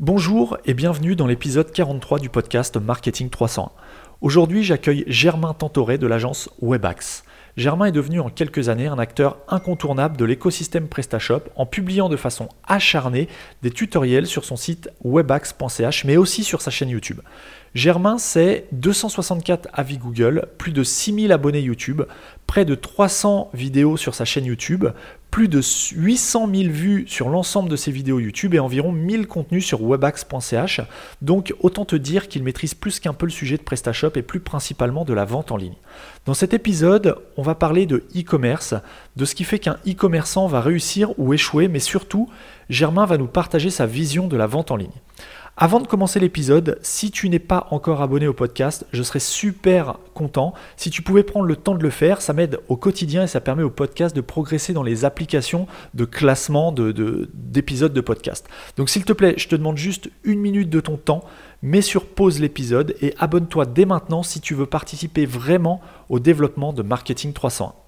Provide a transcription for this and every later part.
Bonjour et bienvenue dans l'épisode 43 du podcast Marketing 301. Aujourd'hui, j'accueille Germain Tantoré de l'agence Webax. Germain est devenu en quelques années un acteur incontournable de l'écosystème PrestaShop en publiant de façon acharnée des tutoriels sur son site webax.ch mais aussi sur sa chaîne YouTube. Germain, c'est 264 avis Google, plus de 6000 abonnés YouTube, près de 300 vidéos sur sa chaîne YouTube, plus de 800 000 vues sur l'ensemble de ses vidéos YouTube et environ 1000 contenus sur webax.ch. Donc autant te dire qu'il maîtrise plus qu'un peu le sujet de PrestaShop et plus principalement de la vente en ligne. Dans cet épisode, on va parler de e-commerce, de ce qui fait qu'un e-commerçant va réussir ou échouer, mais surtout, Germain va nous partager sa vision de la vente en ligne. Avant de commencer l'épisode, si tu n'es pas encore abonné au podcast, je serais super content si tu pouvais prendre le temps de le faire. Ça m'aide au quotidien et ça permet au podcast de progresser dans les applications de classement d'épisodes de, podcast. Donc s'il te plaît, je te demande juste une minute de ton temps, mets sur pause l'épisode et abonne-toi dès maintenant si tu veux participer vraiment au développement de Marketing 301.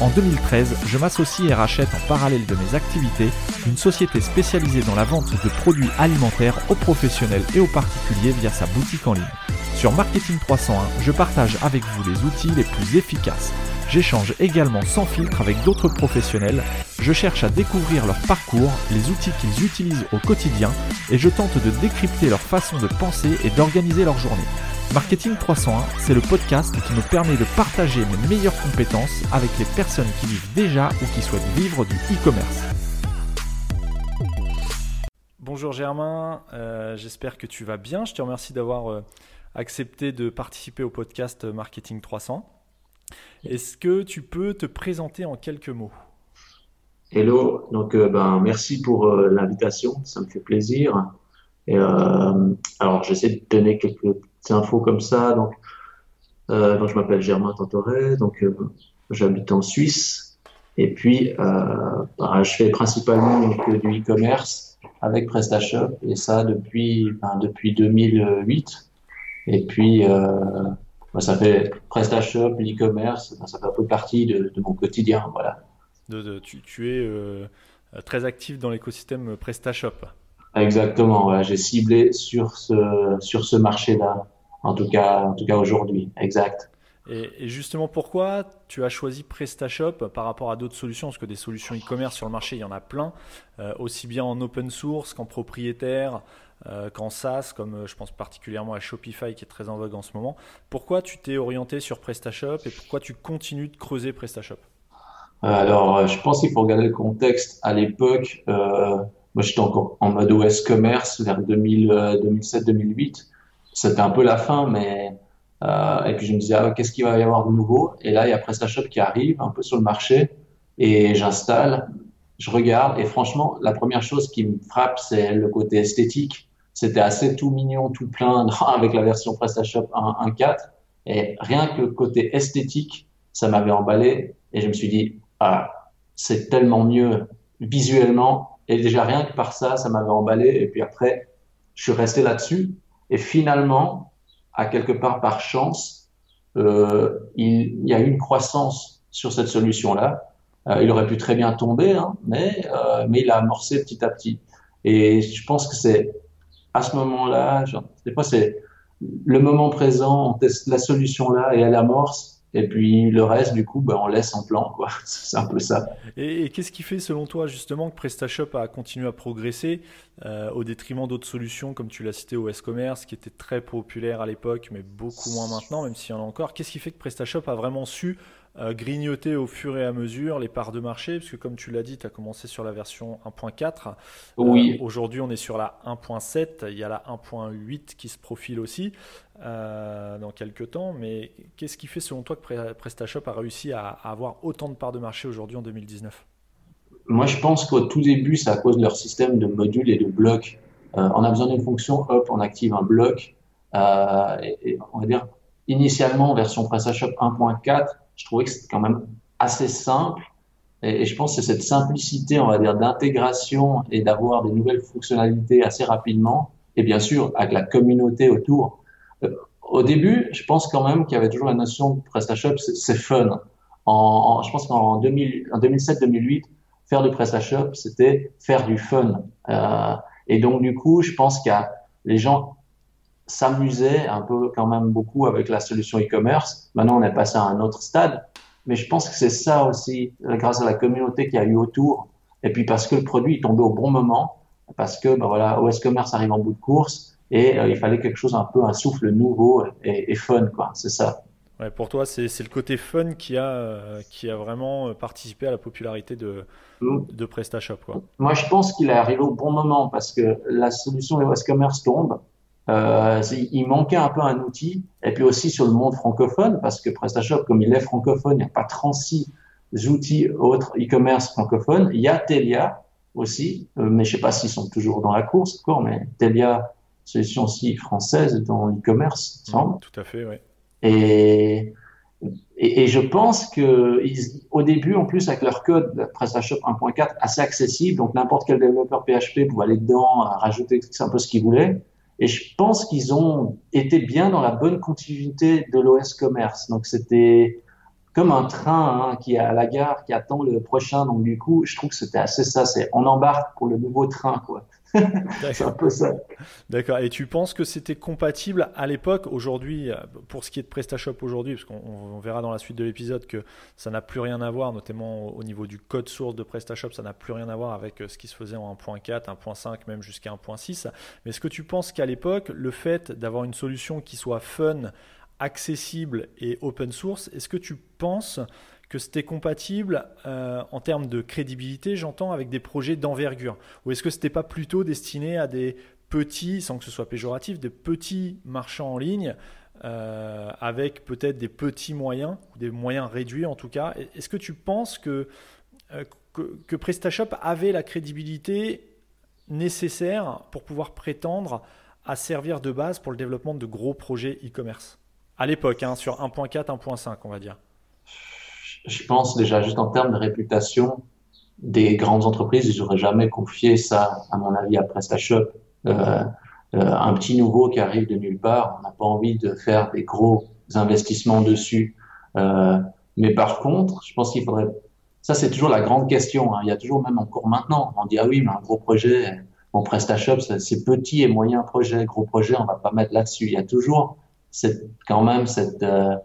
En 2013, je m'associe et rachète en parallèle de mes activités une société spécialisée dans la vente de produits alimentaires aux professionnels et aux particuliers via sa boutique en ligne. Sur Marketing 301, je partage avec vous les outils les plus efficaces. J'échange également sans filtre avec d'autres professionnels, je cherche à découvrir leur parcours, les outils qu'ils utilisent au quotidien et je tente de décrypter leur façon de penser et d'organiser leur journée. Marketing 301, c'est le podcast qui me permet de partager mes meilleures compétences avec les personnes qui vivent déjà ou qui souhaitent vivre du e-commerce. Bonjour Germain, euh, j'espère que tu vas bien. Je te remercie d'avoir euh, accepté de participer au podcast Marketing 300. Est-ce que tu peux te présenter en quelques mots? Hello, donc euh, ben, merci pour l'invitation, ça me fait plaisir. Et, alors j'essaie de donner quelques infos comme ça. Donc, euh, je m'appelle Germain Tantoré, donc euh, j'habite en Suisse. Et puis, euh, bah, je fais principalement du e-commerce avec PrestaShop, et ça depuis, ben, depuis 2008. Et puis, ça fait PrestaShop, l'e-commerce, ça fait un peu partie de, de mon quotidien. Voilà. De, de, tu, tu, es très actif dans l'écosystème PrestaShop. Exactement, j'ai ciblé sur ce, sur ce marché-là, en tout cas, en tout cas aujourd'hui, exact. Et, justement, pourquoi tu as choisi PrestaShop par rapport à d'autres solutions? Parce que des solutions e-commerce sur le marché, il y en a plein, euh, aussi bien en open source qu'en propriétaire, euh, qu'en SaaS, comme euh, je pense particulièrement à Shopify qui est très en vogue en ce moment. Pourquoi tu t'es orienté sur PrestaShop et pourquoi tu continues de creuser PrestaShop? Alors, je pense qu'il faut regarder le contexte. À l'époque, moi, j'étais encore en mode OS commerce vers 2007-2008. Euh, C'était un peu la fin, mais euh, et puis je me disais ah, qu'est-ce qu'il va y avoir de nouveau? Et là, il y a PrestaShop qui arrive un peu sur le marché et j'installe, je regarde et franchement, la première chose qui me frappe, c'est le côté esthétique. C'était assez tout mignon, tout plein avec la version PrestaShop 1.4 et rien que le côté esthétique, ça m'avait emballé et je me suis dit ah c'est tellement mieux visuellement et déjà rien que par ça, ça m'avait emballé. Et puis après, je suis resté là-dessus. Et finalement, à quelque part par chance, euh, il, y a eu une croissance sur cette solution-là. Euh, il aurait pu très bien tomber, hein, mais, euh, mais il a amorcé petit à petit. Et je pense que c'est à ce moment-là, des fois c'est le moment présent, on teste la solution là et elle amorce. Et puis le reste, du coup, ben, on laisse en plan. quoi. C'est un peu ça. Et, qu'est-ce qui fait, selon toi, justement, que PrestaShop a continué à progresser euh, au détriment d'autres solutions, comme tu l'as cité, OS Commerce, qui était très populaire à l'époque, mais beaucoup moins maintenant, même s'il y en a encore? Qu'est-ce qui fait que PrestaShop a vraiment su grignoter au fur et à mesure les parts de marché Parce que, comme tu l'as dit, tu as commencé sur la version 1.4. Oui. Euh, aujourd'hui, on est sur la 1.7. Il y a la 1.8 qui se profile aussi. Euh, dans quelques temps. Mais qu'est-ce qui fait selon toi que PrestaShop a réussi à, avoir autant de parts de marché aujourd'hui en 2019 Moi, je pense qu'au tout début, c'est à cause de leur système de modules et de blocs. Euh, on a besoin d'une fonction, hop, on active un bloc. Euh, et, on va dire, initialement, version PrestaShop 1.4, je trouvais que c'était quand même assez simple. Et, je pense que cette simplicité, on va dire, d'intégration et d'avoir des nouvelles fonctionnalités assez rapidement. Et bien sûr, avec la communauté autour. Euh, au début, je pense quand même qu'il y avait toujours la notion de PrestaShop, c'est fun. Je pense qu'en 2007-2008, faire du PrestaShop, c'était faire du fun. Euh, et donc, du coup, je pense a les gens s'amusaient un peu quand même beaucoup avec la solution e-commerce. Maintenant, on est passé à un autre stade. Mais je pense que c'est ça aussi, grâce à la communauté qu'il y a eu autour. Et puis parce que le produit est tombé au bon moment, parce que ben voilà, OS Commerce arrive en bout de course et euh, il fallait quelque chose un peu, un souffle nouveau et, et fun, quoi. C'est ça. Ouais, pour toi, c'est le côté fun qui a, euh, qui a vraiment participé à la popularité de, mm. de PrestaShop. Quoi. Moi, je pense qu'il est arrivé au bon moment parce que la solution de OS Commerce tombe. Euh, il manquait un peu un outil. Et puis aussi sur le monde francophone, parce que PrestaShop, comme il est francophone, il n'y a pas 36 outils autres e-commerce francophones. Il y a Telia aussi, euh, mais je sais pas s'ils sont toujours dans la course encore, mais Telia, solution aussi française dans l'e-commerce, semble. Tout à fait, oui. Et, et, et, je pense que ils, au début, en plus, avec leur code PrestaShop 1.4 assez accessible, donc n'importe quel développeur PHP pouvait aller dedans, rajouter un peu ce qu'il voulait. Et je pense qu'ils ont été bien dans la bonne continuité de l'OS Commerce. Donc c'était comme un train hein, qui est à la gare, qui attend le prochain. Donc du coup, je trouve que c'était assez ça. C'est on embarque pour le nouveau train, quoi. C'est un peu ça. D'accord. Et tu penses que c'était compatible à l'époque, aujourd'hui, pour ce qui est de PrestaShop aujourd'hui, parce qu'on verra dans la suite de l'épisode que ça n'a plus rien à voir, notamment au niveau du code source de PrestaShop, ça n'a plus rien à voir avec euh, ce qui se faisait en 1.4, 1.5, même jusqu'à 1.6. Mais est-ce que tu penses qu'à l'époque, le fait d'avoir une solution qui soit fun, accessible et open source, est-ce que tu penses que c'était compatible euh, en termes de crédibilité, j'entends, avec des projets d'envergure. Ou est-ce que ce n'était pas plutôt destiné à des petits, sans que ce soit péjoratif, des petits marchands en ligne euh, avec peut-être des petits moyens, ou des moyens réduits en tout cas? Est-ce que tu penses que, euh, que, que, PrestaShop avait la crédibilité nécessaire pour pouvoir prétendre à servir de base pour le développement de gros projets e-commerce? À l'époque, hein, sur 1.4, 1.5, on va dire je pense déjà juste en termes de réputation des grandes entreprises, ils n'auraient jamais confié ça, à mon avis, à PrestaShop. Euh, euh, un petit nouveau qui arrive de nulle part, on n'a pas envie de faire des gros investissements dessus. Euh, mais par contre, je pense qu'il faudrait. Ça, c'est toujours la grande question. Hein. Il y a toujours, même encore maintenant, on dit ah oui, mais un gros projet, mon PrestaShop, c'est petit et moyen projet, gros projet, on va pas mettre là-dessus. Il y a toujours cette, quand même cette euh,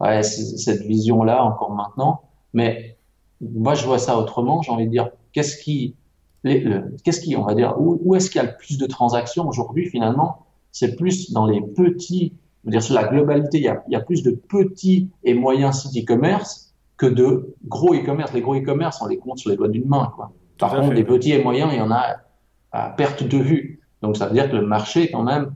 ouais, cette vision-là encore maintenant. Mais moi, je vois ça autrement. J'ai envie de dire, qu'est-ce qui, qu'est-ce qui, on va dire, où, où est-ce qu'il y a le plus de transactions aujourd'hui finalement? C'est plus dans les petits, je veux dire sur la globalité, il y a, il y a plus de petits et moyens sites e-commerce que de gros e-commerce. Les gros e-commerce, on les compte sur les doigts d'une main. Quoi. Par contre, des petits et moyens, il y en a à perte de vue. Donc ça veut dire que le marché, quand même,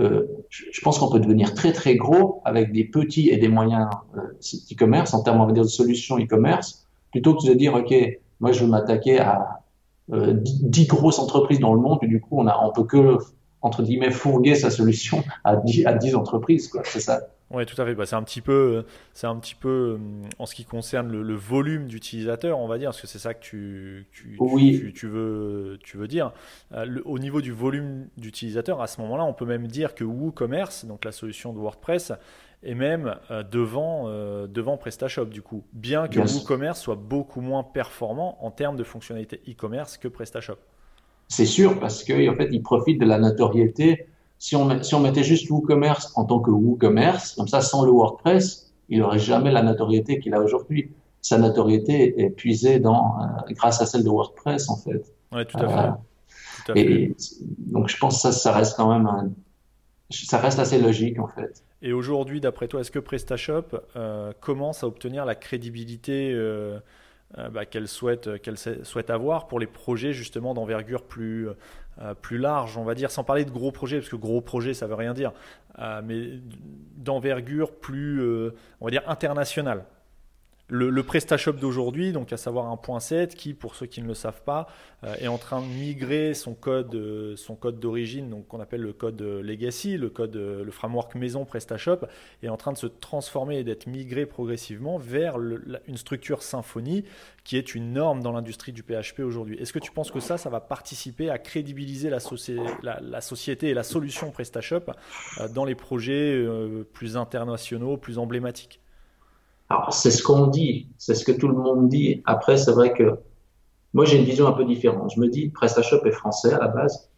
euh, je pense qu'on peut devenir très très gros avec des petits et des moyens euh, e-commerce. En termes on va dire de solutions e-commerce plutôt que de dire ok moi je veux m'attaquer à euh, 10 grosses entreprises dans le monde et du coup on a on peut que entre guillemets fourguer sa solution à 10, à 10 entreprises quoi. C'est ça oui, tout à fait. Bah, c'est un petit peu, c'est un petit peu euh, en ce qui concerne le, volume d'utilisateurs, on va dire, parce que c'est ça que tu, tu, tu, veux, tu veux dire. Euh, au niveau du volume d'utilisateurs, à ce moment-là, on peut même dire que WooCommerce, donc la solution de WordPress, est même euh, devant, devant PrestaShop du coup, bien que WooCommerce soit beaucoup moins performant en termes de fonctionnalités e-commerce que PrestaShop. C'est sûr, parce qu'en fait, il profite de la notoriété si on, si on mettait juste WooCommerce en tant que WooCommerce, comme ça, sans le WordPress, il n'aurait jamais la notoriété qu'il a aujourd'hui. Sa notoriété est puisée dans, euh, grâce à celle de WordPress, en fait. Oui, tout à fait. Euh, et donc, je pense que ça, ça reste quand même ça reste assez logique, en fait. Et aujourd'hui, d'après toi, est-ce que PrestaShop euh, commence à obtenir la crédibilité euh, bah, qu'elle souhaite, qu'elle souhaite avoir pour les projets justement d'envergure plus, euh, plus large, on va dire, sans parler de gros projets, parce que gros projet, ça veut rien dire, euh, mais d'envergure plus, euh, on va dire, internationale. Le, PrestaShop d'aujourd'hui, donc à savoir un point 7, qui, pour ceux qui ne le savent pas, euh, est en train de migrer son code, euh, son code d'origine, donc qu'on appelle le code euh, legacy, le code, le framework maison PrestaShop, est en train de se transformer et d'être migré progressivement vers une structure Symfony, qui est une norme dans l'industrie du PHP aujourd'hui. Est-ce que tu penses que ça, ça va participer à crédibiliser la société et la solution PrestaShop dans les projets plus internationaux, plus emblématiques? C'est ce qu'on dit, c'est ce que tout le monde dit. Après, c'est vrai que moi, j'ai une vision un peu différente. Je me dis, PrestaShop est français à la base.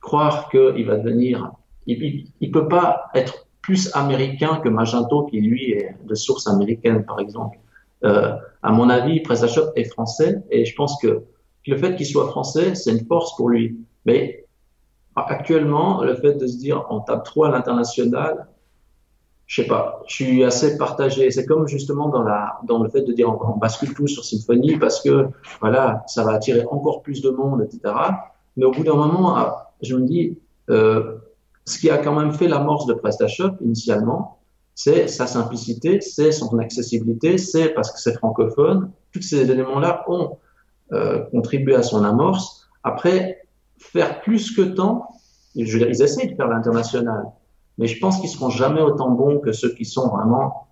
Croire qu'il va devenir, il, il, peut pas être plus américain que Magento, qui lui est de source américaine, par exemple. Euh, à mon avis, PrestaShop est français et je pense que le fait qu'il soit français, c'est une force pour lui. Mais actuellement, le fait de se dire on tape trop à l'international, je sais pas, je suis assez partagé. C'est comme justement dans le fait de dire on, bascule tout sur Symfony parce que voilà, ça va attirer encore plus de monde, etc. Mais au bout d'un moment, ah, je me dis, euh, ce qui a quand même fait l'amorce de PrestaShop initialement, c'est sa simplicité, c'est son accessibilité, c'est parce que c'est francophone. Tous ces éléments-là ont euh, contribué à son amorce. Après, faire plus que tant, ils essayent de faire l'international mais je pense qu'ils seront jamais autant bons que ceux qui sont vraiment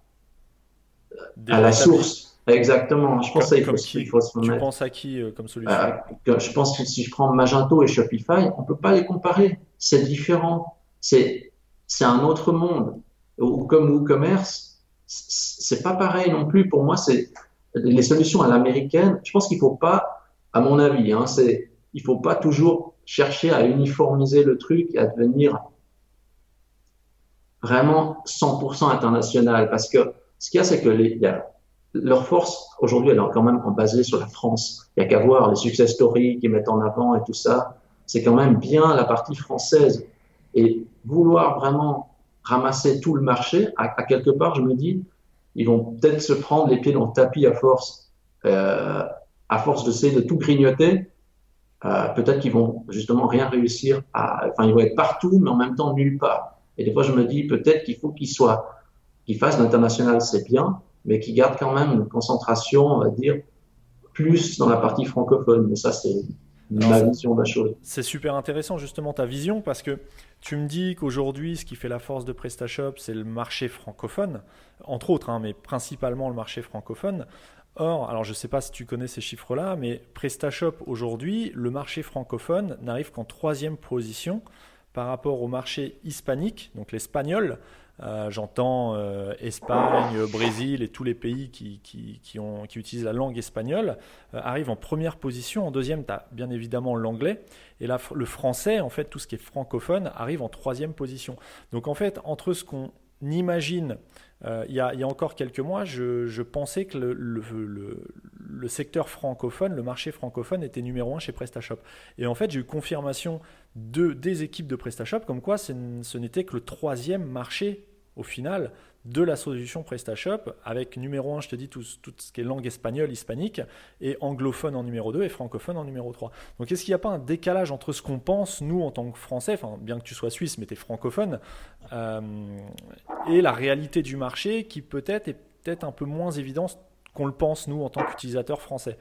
à la source. Exactement. Je pense qu'il faut, qui, faut se Tu penses à qui euh, comme solution euh, Je pense que si je prends Magento et Shopify, on peut pas les comparer. C'est différent. C'est c'est un autre monde. Ou comme WooCommerce, c'est pas pareil non plus. Pour moi, c'est les solutions à l'américaine. Je pense qu'il faut pas, à mon avis, hein, c'est il faut pas toujours chercher à uniformiser le truc et à devenir vraiment 100% international parce que ce qu'il y a, c'est que les, y a, leur force aujourd'hui, elle est quand même basée sur la France. Il y a qu'à voir les success stories qu'ils mettent en avant et tout ça. C'est quand même bien la partie française. Et vouloir vraiment ramasser tout le marché, à, quelque part, je me dis, ils vont peut-être se prendre les pieds dans le tapis à force, euh, à force d'essayer de tout grignoter. Euh, peut-être qu'ils vont justement rien réussir à, enfin, ils vont être partout, mais en même temps nulle part. Et des fois, je me dis peut-être qu'il faut qu'il soit, qu'il fasse l'international, c'est bien, mais qu'il garde quand même une concentration, on va dire, plus dans la partie francophone. Mais ça, c'est ma vision de la chose. C'est super intéressant justement ta vision parce que tu me dis qu'aujourd'hui, ce qui fait la force de PrestaShop, c'est le marché francophone, entre autres, hein, mais principalement le marché francophone. Or, alors je ne sais pas si tu connais ces chiffres-là, mais PrestaShop aujourd'hui, le marché francophone n'arrive qu'en troisième position par rapport au marché hispanique, donc l'espagnol. Euh, j'entends euh, Espagne, Brésil et tous les pays qui utilisent la langue espagnole euh, arrivent en première position. En deuxième, tu as bien évidemment l'anglais. Et là, le français, en fait, tout ce qui est francophone, arrive en troisième position. Donc en fait, entre ce qu'on imagine euh, il, y a, encore quelques mois, je, pensais que le, secteur francophone, le marché francophone était numéro un chez PrestaShop. Et en fait, j'ai eu confirmation de, des équipes de PrestaShop comme quoi ce n'était que le troisième marché au final de la solution PrestaShop avec numéro 1, je te dis tout, tout, ce qui est langue espagnole, hispanique, et anglophone en numéro 2 et francophone en numéro 3. Donc est-ce qu'il n'y a pas un décalage entre ce qu'on pense, nous, en tant que Français, bien que tu sois suisse, mais tu es francophone, euh, et la réalité du marché qui peut-être est peut-être un peu moins évidente qu'on le pense, nous, en tant qu'utilisateurs français?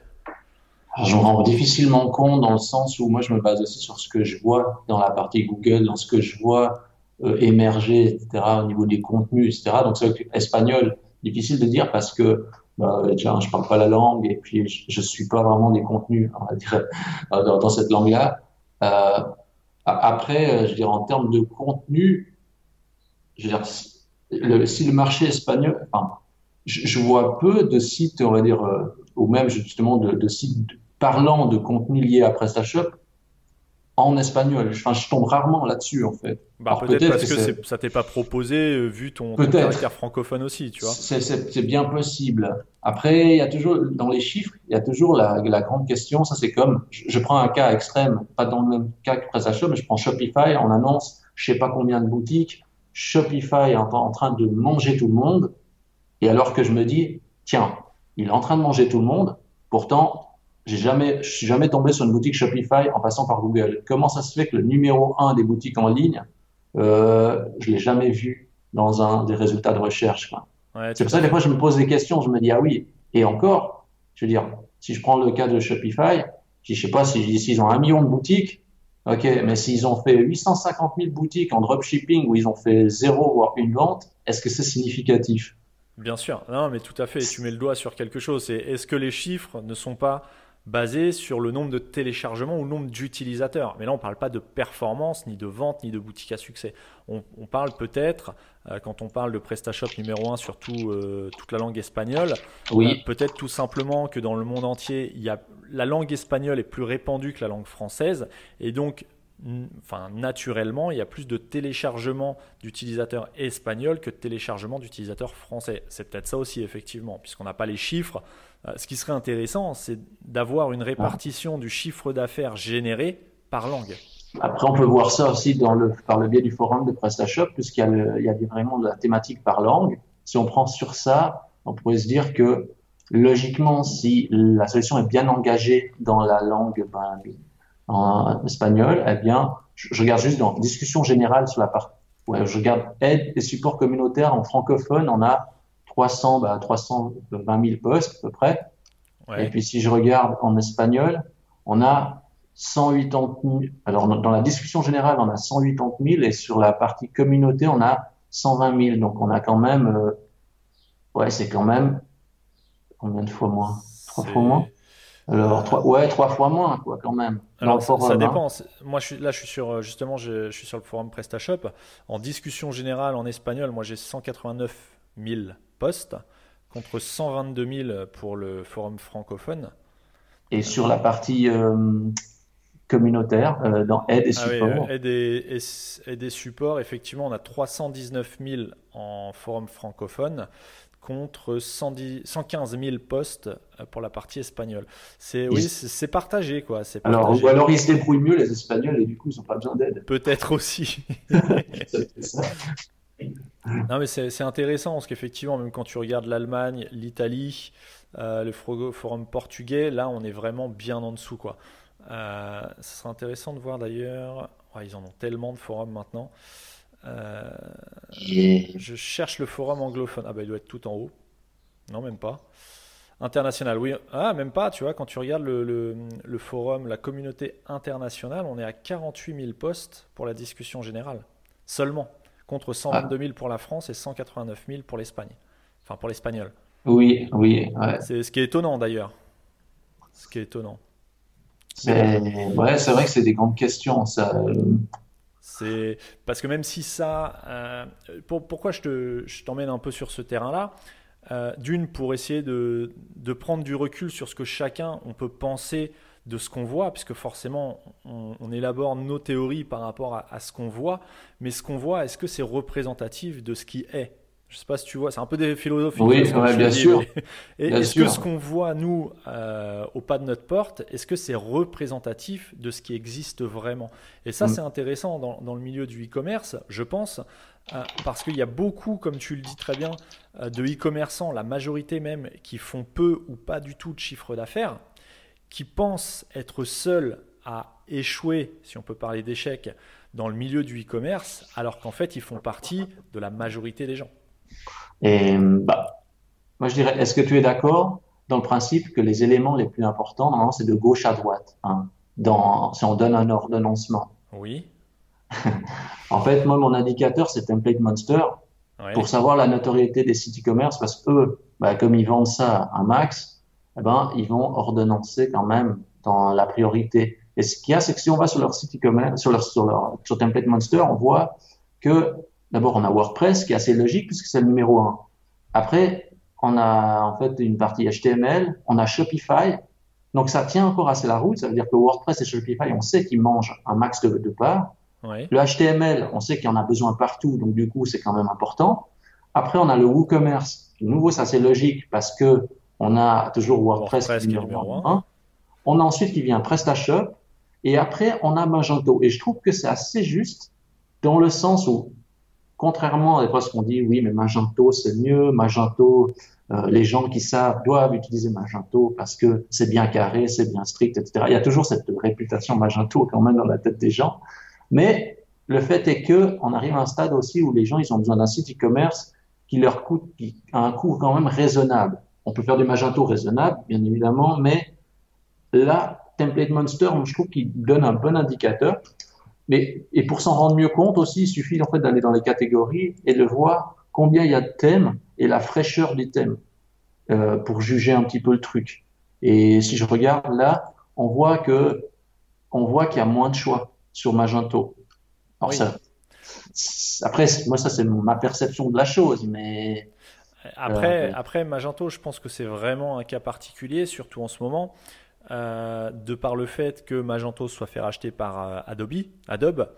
Je me rends difficilement compte dans le sens où moi je me base aussi sur ce que je vois dans la partie Google, dans ce que je vois émerger, etc., au niveau des contenus, etc. Donc, c'est espagnol, difficile de dire parce que bah, déjà, je parle pas la langue et puis je, je suis pas vraiment des contenus, on va dire, dans, cette langue-là. Euh, après, euh, je veux dire, en termes de contenu, je veux dire, si le marché espagnol, enfin, je, je, vois peu de sites, on va dire, euh, ou même justement de, de sites parlant de contenu lié à PrestaShop en espagnol. Enfin, je tombe rarement là-dessus, en fait. Bah, peut-être parce que, ça t'est pas proposé, euh, vu ton, caractère francophone aussi, tu vois. C'est bien possible. Après, il y a toujours, dans les chiffres, il y a toujours la, la grande question, ça c'est comme, je, prends un cas extrême, pas dans le même cas que PrestaShop, mais je prends Shopify, on annonce, je sais pas combien de boutiques, Shopify est en train de manger tout le monde, et alors que je me dis, tiens, il est en train de manger tout le monde, pourtant, j'ai jamais, je suis jamais tombé sur une boutique Shopify en passant par Google. Comment ça se fait que le numéro un des boutiques en ligne, euh, je l'ai jamais vu dans un des résultats de recherche. c'est pour ça que des fois je me pose des questions, je me dis ah oui, et encore, je veux dire, si je prends le cas de Shopify, je sais pas s'ils si, ont un million de boutiques, ok, mais s'ils ont fait 850 000 boutiques en dropshipping où ils ont fait zéro voire une vente, est-ce que c'est significatif? Bien sûr, non, mais tout à fait. Tu mets le doigt sur quelque chose. Est-ce que les chiffres ne sont pas basés sur le nombre de téléchargements ou le nombre d'utilisateurs Mais là, on ne parle pas de performance, ni de vente, ni de boutique à succès. On, parle peut-être, euh, quand on parle de PrestaShop numéro 1 sur euh, toute la langue espagnole, oui. Euh, peut-être tout simplement que dans le monde entier, il y a, la langue espagnole est plus répandue que la langue française. Et donc, enfin, naturellement, il y a plus de téléchargements d'utilisateurs espagnols que de téléchargements d'utilisateurs français. C'est peut-être ça aussi, effectivement, puisqu'on n'a pas les chiffres. Euh, ce qui serait intéressant, c'est d'avoir une répartition du chiffre d'affaires généré par langue. Après, on peut voir ça aussi par le biais du forum de PrestaShop, puisqu'il y a, y a vraiment de la thématique par langue. Si on prend sur ça, on pourrait se dire que logiquement, si la solution est bien engagée dans la langue ben, en espagnol, eh bien, je, regarde juste dans discussion générale sur la partie, je regarde aide et support communautaire en francophone, on a 300, bah, 320 000 postes à peu près. Et puis si je regarde en espagnol, on a 180 000. Alors dans la discussion générale, on a 180 000 et sur la partie communauté, on a 120 000. Donc on a quand même, euh, ouais, c'est quand même combien de fois moins? Trois fois moins? Alors, trois, ouais, trois fois moins, quoi, quand même. Alors, ça, hein. dépend. Moi, je suis, là, je suis sur, euh, justement, je, suis sur le forum PrestaShop. En discussion générale en espagnol, moi, j'ai 189 000 postes contre 122 000 pour le forum francophone. Et sur la partie euh, communautaire, euh, dans aide et ah support aide, et, aide et support, effectivement, on a 319 000 en forum francophone contre 110, 115 000 postes euh, pour la partie espagnole. C'est oui, c'est partagé quoi. Alors ou alors ils se débrouillent mieux les Espagnols et du coup ils n'ont pas besoin d'aide. Peut-être aussi. non mais c'est intéressant parce qu'effectivement même quand tu regardes l'Allemagne, l'Italie, euh, le forum portugais, là on est vraiment bien en dessous quoi. Euh, ce sera intéressant de voir d'ailleurs. ils en ont tellement de forums maintenant. Euh, je cherche le forum anglophone. Ah bah il doit être tout en haut. Non, même pas. International, oui. Ah, même pas, tu vois, quand tu regardes le, le, forum, la communauté internationale, on est à 48 000 postes pour la discussion générale. Seulement. Contre 122 000 pour la France et 189 000 pour l'Espagne. Enfin, pour l'espagnol. Oui, oui. C'est ce qui est étonnant d'ailleurs. Ce qui est étonnant. Ouais, c'est vrai que c'est des grandes questions. Ça, c'est parce que même si ça, euh, pourquoi je t'emmène un peu sur ce terrain-là? Euh, D'une pour essayer de, prendre du recul sur ce que chacun on peut penser de ce qu'on voit, puisque forcément on, élabore nos théories par rapport à, à ce qu'on voit, mais ce qu'on voit, est-ce que c'est représentatif de ce qui est? Je sais pas si tu vois, c'est un peu des philosophies. Oui, bien, sûr. est-ce que ce qu'on voit, nous, euh, au pas de notre porte, est-ce que c'est représentatif de ce qui existe vraiment? Et ça, mm. c'est intéressant dans, dans, le milieu du e-commerce, je pense, euh, parce qu'il y a beaucoup, comme tu le dis très bien, euh, de e-commerçants, la majorité même, qui font peu ou pas du tout de chiffre d'affaires, qui pensent être seuls à échouer, si on peut parler d'échec, dans le milieu du e-commerce, alors qu'en fait, ils font partie de la majorité des gens. Et bah, moi, je dirais, est-ce que tu es d'accord dans le principe que les éléments les plus importants, normalement, c'est de gauche à droite, hein, dans, si on donne un ordonnancement? Oui. en fait, moi, mon indicateur, c'est Template Monster pour savoir la notoriété des sites e-commerce parce que bah, comme ils vendent ça à max, eh ben, ils vont ordonnancer quand même dans la priorité. Et ce qu'il y a, c'est que si on va sur leur site e-commerce, sur leur, sur leur, sur Template Monster, on voit que D'abord, on a WordPress qui est assez logique puisque c'est le numéro un. Après, on a en fait une partie HTML, on a Shopify. Donc ça tient encore assez la route. Ça veut dire que WordPress et Shopify, on sait qu'ils mangent un max de, de parts. Le HTML, on sait qu'il y en a besoin partout, donc du coup, c'est quand même important. Après, on a le WooCommerce. De nouveau, ça c'est logique parce que on a toujours WordPress, qui est numéro 1. On a ensuite qui vient PrestaShop. Et après, on a Magento. Et je trouve que c'est assez juste dans le sens où Contrairement à des fois ce qu'on dit, oui, mais Magento c'est mieux, Magento, euh, les gens qui savent doivent utiliser Magento parce que c'est bien carré, c'est bien strict, etc. Il y a toujours cette réputation Magento quand même dans la tête des gens. Mais le fait est que on arrive à un stade aussi où les gens ils ont besoin d'un site e-commerce qui leur coûte qui a un coût quand même raisonnable. On peut faire du Magento raisonnable, bien évidemment, mais là, Template Monster, je trouve qu'il donne un bon indicateur. Mais, et pour s'en rendre mieux compte aussi, il suffit en fait d'aller dans les catégories et de voir combien il y a de thèmes et la fraîcheur des thèmes euh, pour juger un petit peu le truc. Et si je regarde là, on voit que on voit qu'il y a moins de choix sur Magento. Alors ça, après, moi ça c'est ma perception de la chose, mais après, après Magento, je pense que c'est vraiment un cas particulier, surtout en ce moment. Euh, de par le fait que Magento soit fait racheter par euh, Adobe, Adobe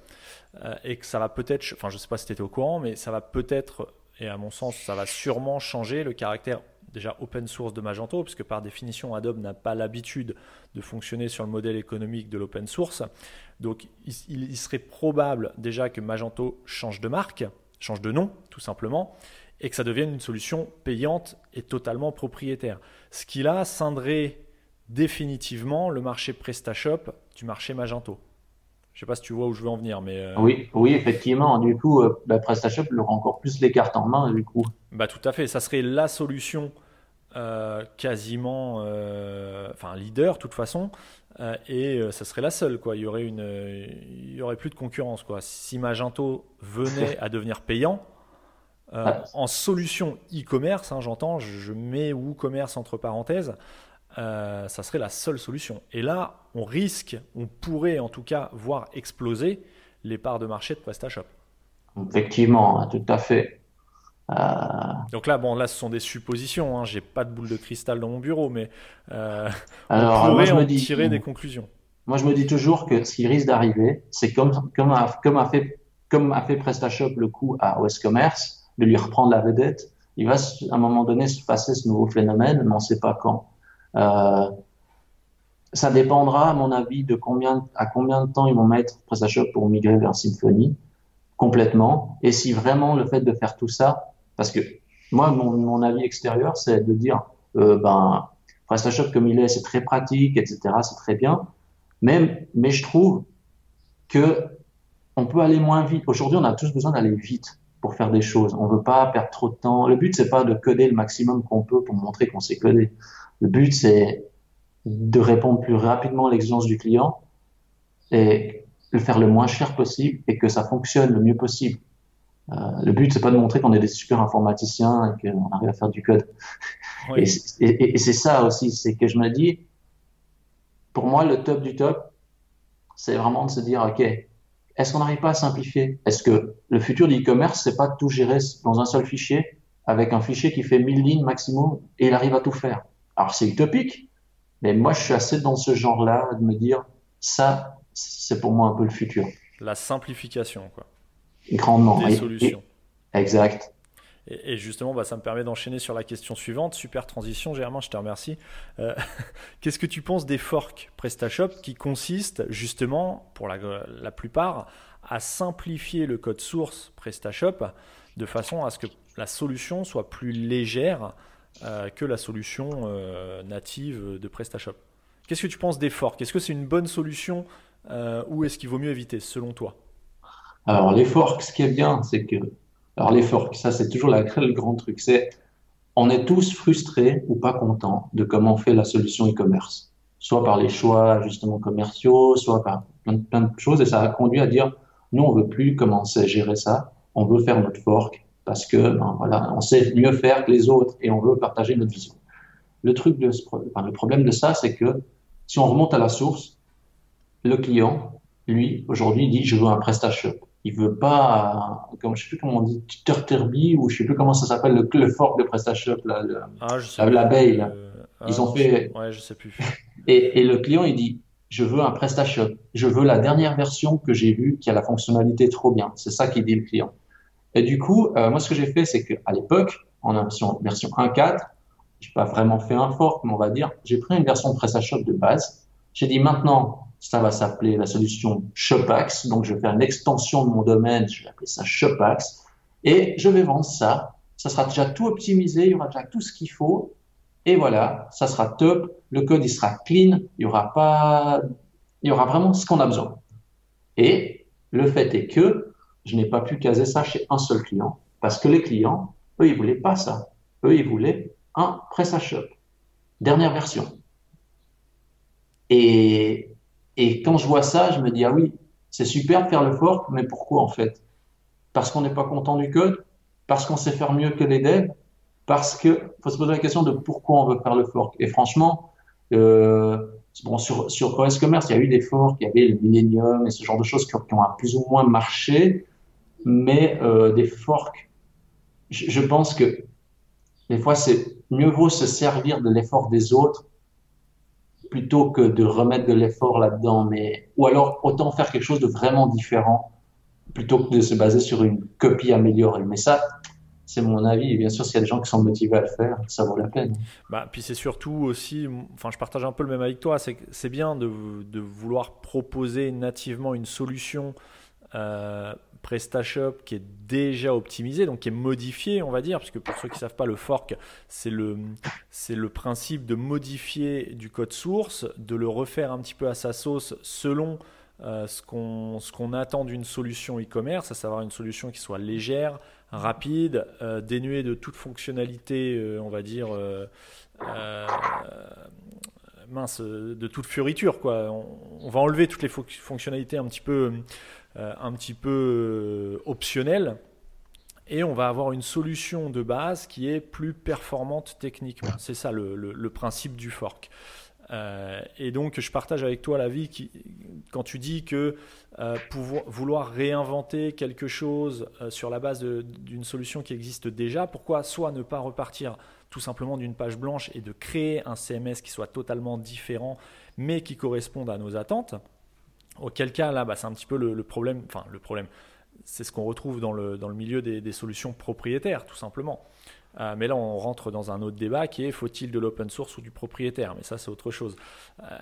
euh, et que ça va peut-être, enfin je ne sais pas si tu étais au courant, mais ça va peut-être, et à mon sens ça va sûrement changer le caractère déjà open source de Magento, puisque par définition Adobe n'a pas l'habitude de fonctionner sur le modèle économique de l'open source. Donc il, il, serait probable déjà que Magento change de marque, change de nom tout simplement, et que ça devienne une solution payante et totalement propriétaire. Ce qui là scindrait définitivement le marché PrestaShop du marché Magento. Je ne sais pas si tu vois où je veux en venir, mais euh, oui, oui, effectivement. Du coup, euh, bah, PrestaShop aura encore plus les cartes en main, du coup. Bah tout à fait. Ça serait la solution euh, quasiment, enfin leader, de toute façon, et ça serait la seule, quoi. Il y aurait une, il y aurait plus de concurrence, quoi. Si Magento venait à devenir payant. Ah. En solution e-commerce, hein, j'entends, je mets WooCommerce entre parenthèses, euh, ça serait la seule solution. Et là, on risque, on pourrait en tout cas voir exploser les parts de marché de PrestaShop. Effectivement, hein, tout à fait. Euh, Donc là, bon, là, ce sont des suppositions. Hein. J'ai pas de boule de cristal dans mon bureau, mais euh, on pourrait en tirer des conclusions. Moi, je me dis toujours que ce qui risque d'arriver, c'est comme, comme, a, comme, a fait, comme a fait PrestaShop le coup à West Commerce, de lui reprendre la vedette. Il va à un moment donné se passer ce nouveau phénomène, mais on ne sait pas quand. Euh, ça dépendra, à mon avis, de combien, à combien de temps ils vont mettre PrestaShop pour migrer vers Symfony complètement. Et si vraiment le fait de faire tout ça, parce que moi, mon, avis extérieur, c'est de dire, euh, ben, PrestaShop comme il est, c'est très pratique, etc., c'est très bien. Mais, mais je trouve que on peut aller moins vite. Aujourd'hui, on a tous besoin d'aller vite pour faire des choses. On veut pas perdre trop de temps. Le but, c'est pas de coder le maximum qu'on peut pour montrer qu'on sait coder. Le but, c'est de répondre plus rapidement à l'exigence du client et le faire le moins cher possible et que ça fonctionne le mieux possible. Euh, le but, c'est pas de montrer qu'on est des super informaticiens et qu'on arrive à faire du code. Et, c'est ça aussi, c'est que je me dis, pour moi, le top du top, c'est vraiment de se dire, OK, est-ce qu'on n'arrive pas à simplifier? Est-ce que le futur du e-commerce, c'est pas de tout gérer dans un seul fichier, avec un fichier qui fait 1000 lignes maximum, et il arrive à tout faire? Alors c'est utopique, mais moi je suis assez dans ce genre-là de me dire ça, c'est pour moi un peu le futur. La simplification, quoi. Grandement. Des solutions. exact. Et, justement, bah, ça me permet d'enchaîner sur la question suivante. Super transition, Germain, je te remercie. Euh, qu'est-ce que tu penses des forks PrestaShop qui consistent justement, pour la, plupart, à simplifier le code source PrestaShop de façon à ce que la solution soit plus légère euh, que la solution euh, native de PrestaShop? Qu'est-ce que tu penses des forks? Est-ce que c'est une bonne solution ou est-ce qu'il vaut mieux éviter selon toi? Alors les forks, ce qui est bien, c'est que alors les forks, ça c'est toujours le grand truc, c'est on est tous frustrés ou pas contents de comment on fait la solution e-commerce, soit par les choix justement commerciaux, soit par plein, de choses, et ça a conduit à dire nous on veut plus commencer à gérer ça, on veut faire notre fork, parce que ben, voilà, on sait mieux faire que les autres et on veut partager notre vision. Le truc de enfin, le problème de ça, c'est que si on remonte à la source, le client, lui, aujourd'hui, dit je veux un PrestaShop. Il veut pas, comme je sais plus comment on dit, Turterby ou je sais plus comment ça s'appelle le, le fork de PrestaShop, là, ah, l'abeille. Là. Ah, Ils ont fait. Ouais, je sais plus. Et, et le client, il dit je veux un PrestaShop. Je veux la dernière version que j'ai vue qui a la fonctionnalité trop bien. C'est ça qu'il dit le client. Et du coup, euh, moi, ce que j'ai fait, c'est qu'à l'époque, en version, version 1.4, j'ai pas vraiment fait un fork, mais on va dire, j'ai pris une version PrestaShop de base. J'ai dit maintenant, ça va s'appeler la solution Shopax. Donc, je vais faire une extension de mon domaine. Je vais appeler ça Shopax. Et je vais vendre ça. Ça sera déjà tout optimisé. Il y aura déjà tout ce qu'il faut. Et voilà, ça sera top. Le code, il sera clean. Il y aura pas, il y aura vraiment ce qu'on a besoin. Et le fait est que je n'ai pas pu caser ça chez un seul client parce que les clients, Eux, ils voulaient pas ça. Eux, ils voulaient un PrestaShop, dernière version. Et, et quand je vois ça, je me dis, ah oui, c'est super de faire le fork, mais pourquoi en fait? Parce qu'on n'est pas content du code Parce qu'on sait faire mieux que les devs Parce que faut se poser la question de pourquoi on veut faire le fork. Et franchement, euh, bon, sur, sur OS Commerce, il y a eu des forks, il y avait le Millennium et ce genre de choses qui, ont plus ou moins marché, mais euh, des forks, je, je pense que des fois, c'est mieux vaut se servir de l'effort des autres plutôt que de remettre de l'effort là-dedans. Mais ou alors autant faire quelque chose de vraiment différent plutôt que de se baser sur une copie améliorée. Mais ça, c'est mon avis. Et bien sûr, s'il y a des gens qui sont motivés à le faire, ça vaut la peine. Bah, puis c'est surtout aussi, enfin, je partage un peu le même avec toi. C'est bien de, de, vouloir proposer nativement une solution. Euh, PrestaShop qui est déjà optimisé, donc qui est modifié, on va dire, puisque pour ceux qui ne savent pas, le fork, c'est le, le principe de modifier du code source, de le refaire un petit peu à sa sauce selon euh, ce, qu'on, attend d'une solution e-commerce, à savoir une solution qui soit légère, rapide, euh, dénuée de toute fonctionnalité, euh, on va dire, mince, de toute fioriture. Quoi. On, va enlever toutes les fonctionnalités un petit peu un petit peu euh, optionnel et on va avoir une solution de base qui est plus performante techniquement. C'est ça le, principe du fork. Euh, et donc, je partage avec toi l'avis qui, quand tu dis que vouloir réinventer quelque chose sur la base d'une solution qui existe déjà, pourquoi soit ne pas repartir tout simplement d'une page blanche et de créer un CMS qui soit totalement différent, mais qui corresponde à nos attentes Auquel cas, là, bah, c'est un petit peu le, problème. Enfin, le problème, c'est ce qu'on retrouve dans le, dans le milieu des, solutions propriétaires, tout simplement. Euh, mais là, on rentre dans un autre débat qui est faut-il de l'open source ou du propriétaire? Mais ça, c'est autre chose. Euh,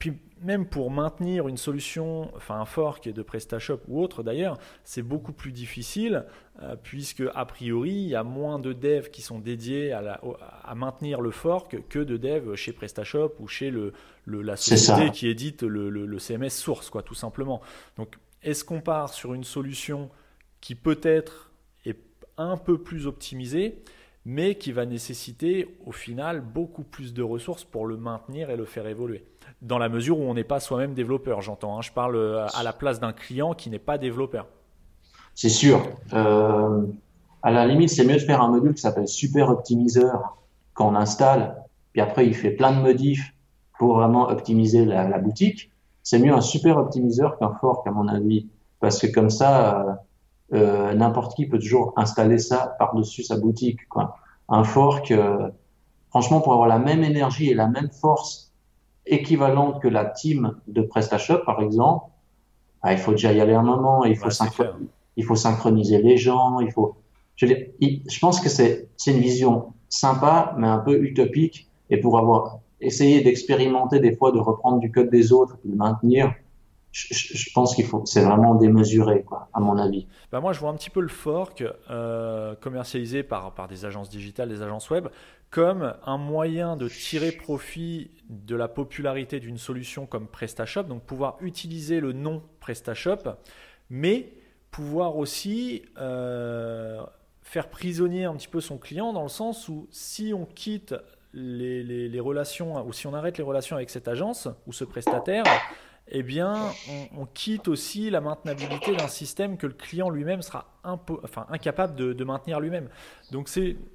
puis même pour maintenir une solution, enfin un fork de PrestaShop ou autre d'ailleurs, c'est beaucoup plus difficile euh, puisque a priori il y a moins de devs qui sont dédiés à, à maintenir le fork que de devs chez PrestaShop ou chez le, la société qui édite le, le, CMS source, quoi, tout simplement. Donc est-ce qu'on part sur une solution qui peut-être est un peu plus optimisée mais qui va nécessiter au final beaucoup plus de ressources pour le maintenir et le faire évoluer? Dans la mesure où on n'est pas soi-même développeur, j'entends. Hein. Je parle euh, à la place d'un client qui n'est pas développeur. C'est sûr. Euh, à la limite, c'est mieux de faire un module qui s'appelle Super Optimiseur qu'on installe, puis après il fait plein de modifs pour vraiment optimiser la, boutique. C'est mieux un super optimiseur qu'un fork, à mon avis, parce que comme ça, euh, euh n'importe qui peut toujours installer ça par-dessus sa boutique. Quoi. Un fork, franchement, pour avoir la même énergie et la même force équivalente que la team de PrestaShop, par exemple, ah, il faut déjà y aller un moment, il faut, il faut synchroniser les gens, il faut. Je, je pense que c'est une vision sympa, mais un peu utopique, et pour avoir essayé d'expérimenter des fois, de reprendre du code des autres, de le maintenir, je, pense qu'il faut, c'est vraiment démesuré, quoi, à mon avis. Bah moi, je vois un petit peu le fork euh, commercialisé par, par des agences digitales, des agences web, comme un moyen de tirer profit de la popularité d'une solution comme PrestaShop, donc pouvoir utiliser le nom PrestaShop, mais pouvoir aussi euh, faire prisonnier un petit peu son client dans le sens où si on quitte les, les relations ou si on arrête les relations avec cette agence ou ce prestataire, eh bien, on, quitte aussi la maintenabilité d'un système que le client lui-même sera enfin, incapable de, maintenir lui-même. Donc,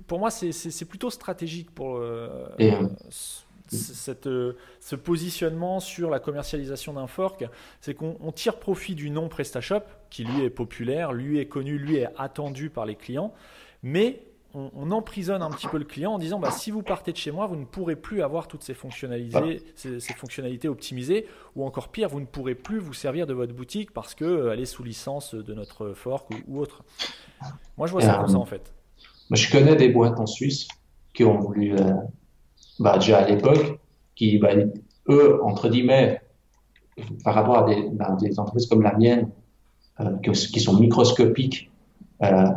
pour moi, c'est plutôt stratégique pour euh, euh, cette, euh, ce positionnement sur la commercialisation d'un fork. C'est qu'on tire profit du nom PrestaShop, qui lui est populaire, lui est connu, lui est attendu par les clients, mais on, emprisonne un petit peu le client en disant bah, si vous partez de chez moi, vous ne pourrez plus avoir toutes ces fonctionnalités, ces, fonctionnalités optimisées, ou encore pire, vous ne pourrez plus vous servir de votre boutique parce qu'elle euh, est sous licence de notre fork ou, autre. Moi, je vois ça comme ça en fait. je connais des boîtes en Suisse qui ont voulu, euh, bah, déjà à l'époque, qui, bah, eux, entre guillemets, par rapport à des, bah, entreprises comme la mienne, euh, qui, sont microscopiques, euh,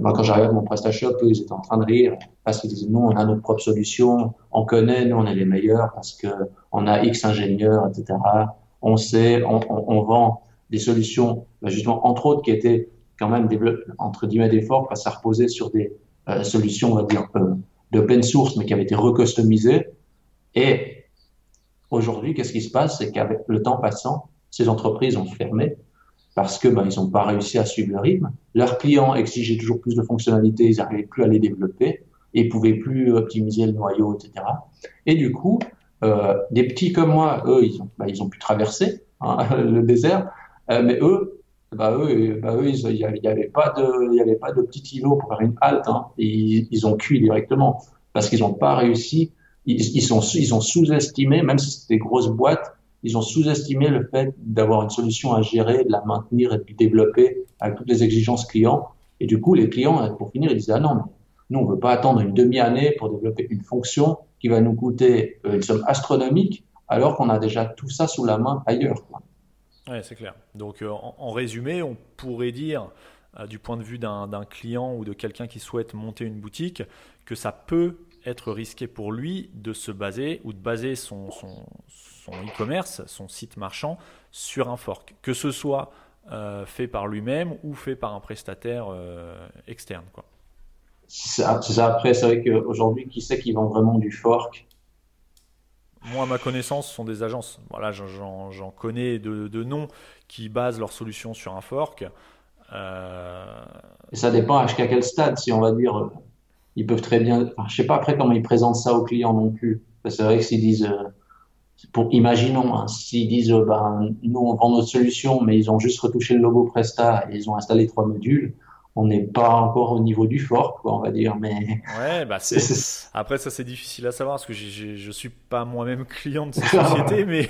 moi, quand j'arrivais à mon PrestaShop, eux, ils étaient en train de rire parce qu'ils disaient, nous, on a notre propre solution, on connaît, nous, on est les meilleurs parce que on a X ingénieurs, etc. On sait, on, vend des solutions, bah, justement, entre autres, qui étaient quand même entre guillemets d'efforts, parce ça reposait sur des solutions, on va dire, d'open source, mais qui avaient été recustomisées. Et aujourd'hui, qu'est-ce qui se passe? C'est qu'avec le temps passant, ces entreprises ont fermé parce que ben, ils n'ont pas réussi à suivre le rythme. Leurs clients exigeaient toujours plus de fonctionnalités, ils n'arrivaient plus à les développer et ne pouvaient plus optimiser le noyau, etc. Et du coup, euh, des petits comme moi, eux, ils ont, bah, ils ont pu traverser hein, le désert, euh, mais eux, bah eux, bah eux, il n'y avait, pas de, avait pas de petit îlot pour faire une halte. Hein, ils, ils, ont cuit directement parce qu'ils n'ont pas réussi. Ils, ils, ils ont sous-estimé, même si c'était des grosses boîtes, ils ont sous-estimé le fait d'avoir une solution à gérer, de la maintenir et de développer avec toutes les exigences clients. Et du coup, les clients, pour finir, ils disaient ah non, mais nous on veut pas attendre une demi-année pour développer une fonction qui va nous coûter euh, une somme astronomique, alors qu'on a déjà tout ça sous la main ailleurs. Oui, c'est clair. Donc euh, en, résumé, on pourrait dire, euh, du point de vue d'un client ou de quelqu'un qui souhaite monter une boutique, que ça peut être risqué pour lui de se baser ou de baser son, e-commerce, son site marchand, sur un fork, que ce soit fait par lui-même ou fait par un prestataire externe. Quoi. C'est ça, Après, c'est vrai qu'aujourd'hui, qui sait qui vend vraiment du fork? Moi, à ma connaissance, ce sont des agences. Voilà, j'en connais de, de, noms qui basent leurs solutions sur un fork. Euh... Et ça dépend jusqu'à quel stade, si on va dire, euh, ils peuvent très bien. Enfin, je sais pas après comment ils présentent ça aux clients non plus. C'est vrai que s'ils disent, euh, pour, imaginons, hein, s'ils disent, euh, ben, nous on vend notre solution, mais ils ont juste retouché le logo Presta et ils ont installé trois modules on n'est pas encore au niveau du fort, quoi, on va dire. Mais ouais, bah c'est. Après, ça c'est difficile à savoir parce que je suis pas moi-même client de cette société, mais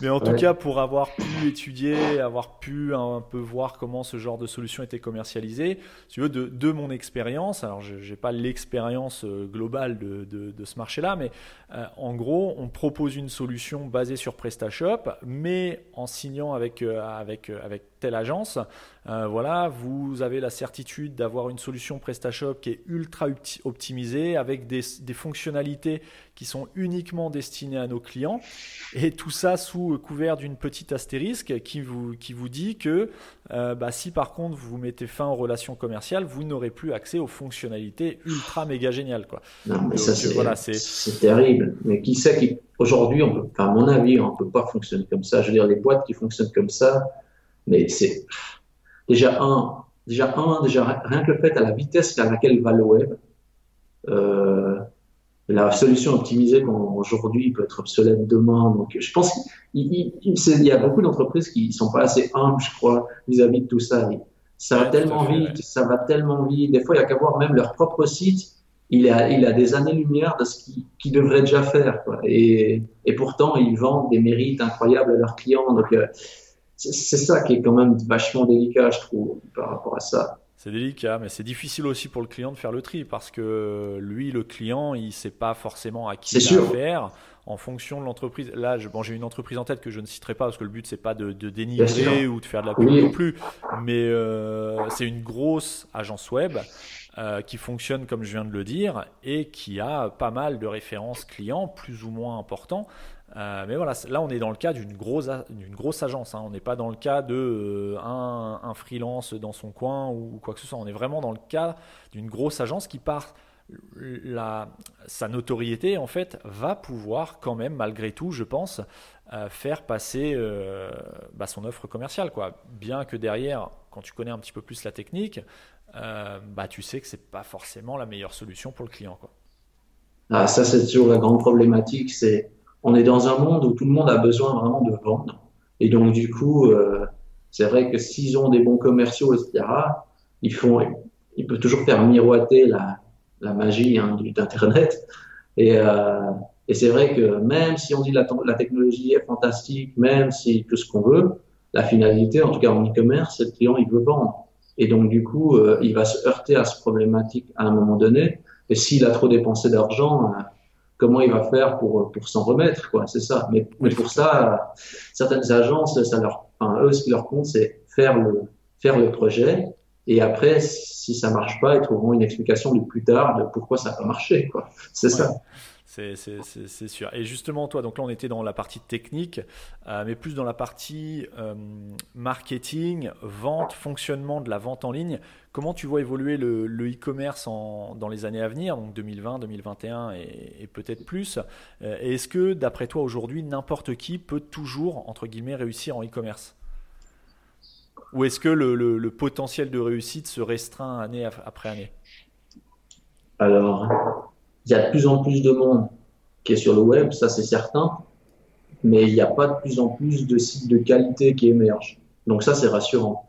mais en tout cas pour avoir pu étudier, avoir pu un, peu voir comment ce genre de solution était commercialisée, tu veux, de, de mon expérience. Alors, je n'ai pas l'expérience euh, globale de, de, ce marché-là, mais euh, en gros, on propose une solution basée sur PrestaShop, mais en signant avec euh, avec avec telle agence, voilà, vous avez la certitude d'avoir une solution PrestaShop qui est ultra optimisée avec des, fonctionnalités qui sont uniquement destinées à nos clients et tout ça sous couvert d'une petite astérisque qui vous, qui vous dit que euh, bah, si par contre vous mettez fin aux relations commerciales, vous n'aurez plus accès aux fonctionnalités ultra méga géniales. Quoi. Non, mais ça c'est terrible. Mais qui sait qu'aujourd'hui, à mon avis, on ne peut pas fonctionner comme ça. Je veux dire, les boîtes qui fonctionnent comme ça, mais c'est déjà un, Déjà, un, déjà, rien que le fait à la vitesse à laquelle va le web, euh, la solution optimisée aujourd'hui peut être obsolète demain. Donc, je pense qu'il y a beaucoup d'entreprises qui sont pas assez humbles, je crois, vis-à-vis de tout ça. Ça va tellement vite, ça va tellement vite. Des fois, il y a qu'à voir même leur propre site. Il a, il a des années-lumière de ce qu'ils devraient déjà faire. Quoi. Et, et pourtant, ils vendent des mérites incroyables à leurs clients. Donc, euh, c'est ça qui est quand même vachement délicat, je trouve, par rapport à ça. C'est délicat, mais c'est difficile aussi pour le client de faire le tri parce que lui, le client, il ne sait pas forcément à qui il a affaire en fonction de l'entreprise. Là, j'ai bon, une entreprise en tête que je ne citerai pas parce que le but c'est pas de, de dénigrer ou de faire de la pub non plus, mais euh, c'est une grosse agence web euh, qui fonctionne comme je viens de le dire et qui a pas mal de références clients plus ou moins importants. Euh, mais voilà, là on est dans le cas d'une grosse, d'une grosse agence. Hein. On n'est pas dans le cas de euh, un, freelance dans son coin ou quoi que ce soit. On est vraiment dans le cas d'une grosse agence qui part la, sa notoriété en fait va pouvoir quand même malgré tout, je pense, euh, faire passer bah, son offre commerciale. Quoi. Bien que derrière, quand tu connais un petit peu plus la technique, bah, tu sais que c'est pas forcément la meilleure solution pour le client. Quoi. Ah, ça c'est toujours la grande problématique, c'est on est dans un monde où tout le monde a besoin vraiment de vendre. Et donc, du coup, euh, c'est vrai que s'ils ont des bons commerciaux, etc., ils font, ils peuvent toujours faire miroiter la, magie hein, d'Internet. Et, euh, et c'est vrai que même si on dit la, la technologie est fantastique, même si tout ce qu'on veut, la finalité, en tout cas en e-commerce, c'est le client, il veut vendre. Et donc, du coup, euh, il va se heurter à ce problématique à un moment donné. Et s'il a trop dépensé d'argent, comment il va faire pour, pour s'en remettre, quoi. C'est ça. Mais, mais, pour ça, certaines agences, ça leur, enfin, eux, ce qui leur compte, c'est faire le, faire le projet Et après, si ça marche pas, ils trouveront une explication de plus tard de pourquoi ça n'a pas marché. C'est ça. C'est sûr. Et justement, toi, donc là, on était dans la partie technique, euh, mais plus dans la partie euh, marketing, vente, fonctionnement de la vente en ligne. Comment tu vois évoluer le e-commerce dans les années à venir, donc 2020, 2021 et, peut-être plus? Euh, est-ce que, d'après toi, aujourd'hui, n'importe qui peut toujours, entre guillemets, réussir en e-commerce? Ou est-ce que le, le, potentiel de réussite se restreint année après année? Alors, il y a de plus en plus de monde qui est sur le web, ça c'est certain, mais il n'y a pas de plus en plus de sites de qualité qui émergent. Donc ça c'est rassurant.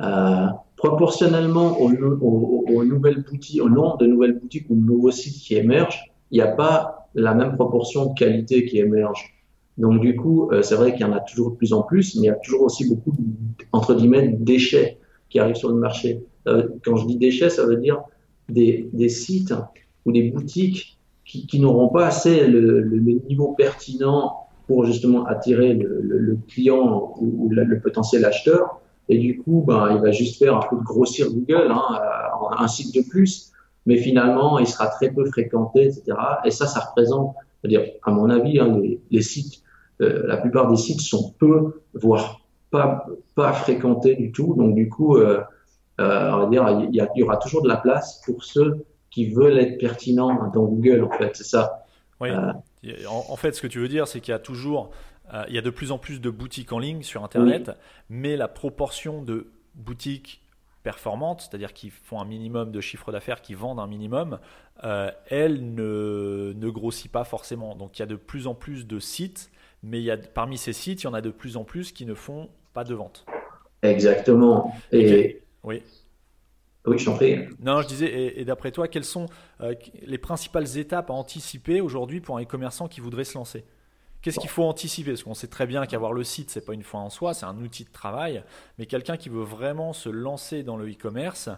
Euh, proportionnellement aux, nouvelles boutiques, au nombre de nouvelles boutiques ou de nouveaux sites qui émergent, il n'y a pas la même proportion de qualité qui émerge. Donc du coup, euh, c'est vrai qu'il y en a toujours de plus en plus, mais il y a toujours aussi beaucoup entre guillemets de déchets qui arrivent sur le marché. Euh, quand je dis déchets, ça veut dire des, des sites ou des boutiques qui, qui n'auront pas assez le, le, niveau pertinent pour justement attirer le, le client ou, le, potentiel acheteur. Et du coup, ben, il va juste faire un peu de grossir Google, hein, un site de plus, mais finalement, il sera très peu fréquenté, etc. Et ça, ça représente, à mon avis, hein, les, sites, euh, la plupart des sites sont peu, voire pas, pas fréquentés du tout. Donc, du coup, euh, euh, on va dire, il y aura toujours de la place pour ceux qui veulent être pertinents dans Google, en fait, c'est ça. Oui. Euh, en, fait, ce que tu veux dire, c'est qu'il y a toujours, euh, il y a de plus en plus de boutiques en ligne sur Internet, mais la proportion de boutiques performantes, c'est-à-dire qui font un minimum de chiffre d'affaires, qui vendent un minimum, euh, elle ne, ne, grossit pas forcément. Donc il y a de plus en plus de sites, mais il y a, parmi ces sites, il y en a de plus en plus qui ne font pas de vente. Exactement. Et, oui. Oui, je t'en prie. Non, je disais, et, d'après toi, quelles sont euh, les principales étapes à anticiper aujourd'hui pour un e-commerçant qui voudrait se lancer? Qu'est-ce qu'il faut anticiper? Parce qu'on sait très bien qu'avoir le site, c'est pas une fois en soi, c'est un outil de travail. Mais quelqu'un qui veut vraiment se lancer dans le e-commerce,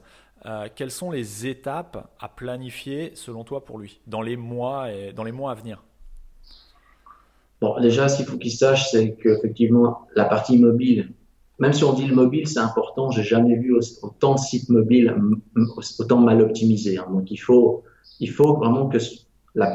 euh, quelles sont les étapes à planifier selon toi pour lui dans les mois et dans les mois à venir? Bon, déjà, ce qu'il faut qu'il sache, c'est qu'effectivement, la partie mobile, même si on dit le mobile, c'est important, j'ai jamais vu autant de sites mobiles autant mal optimisés. Hein. Donc il faut, il faut vraiment que,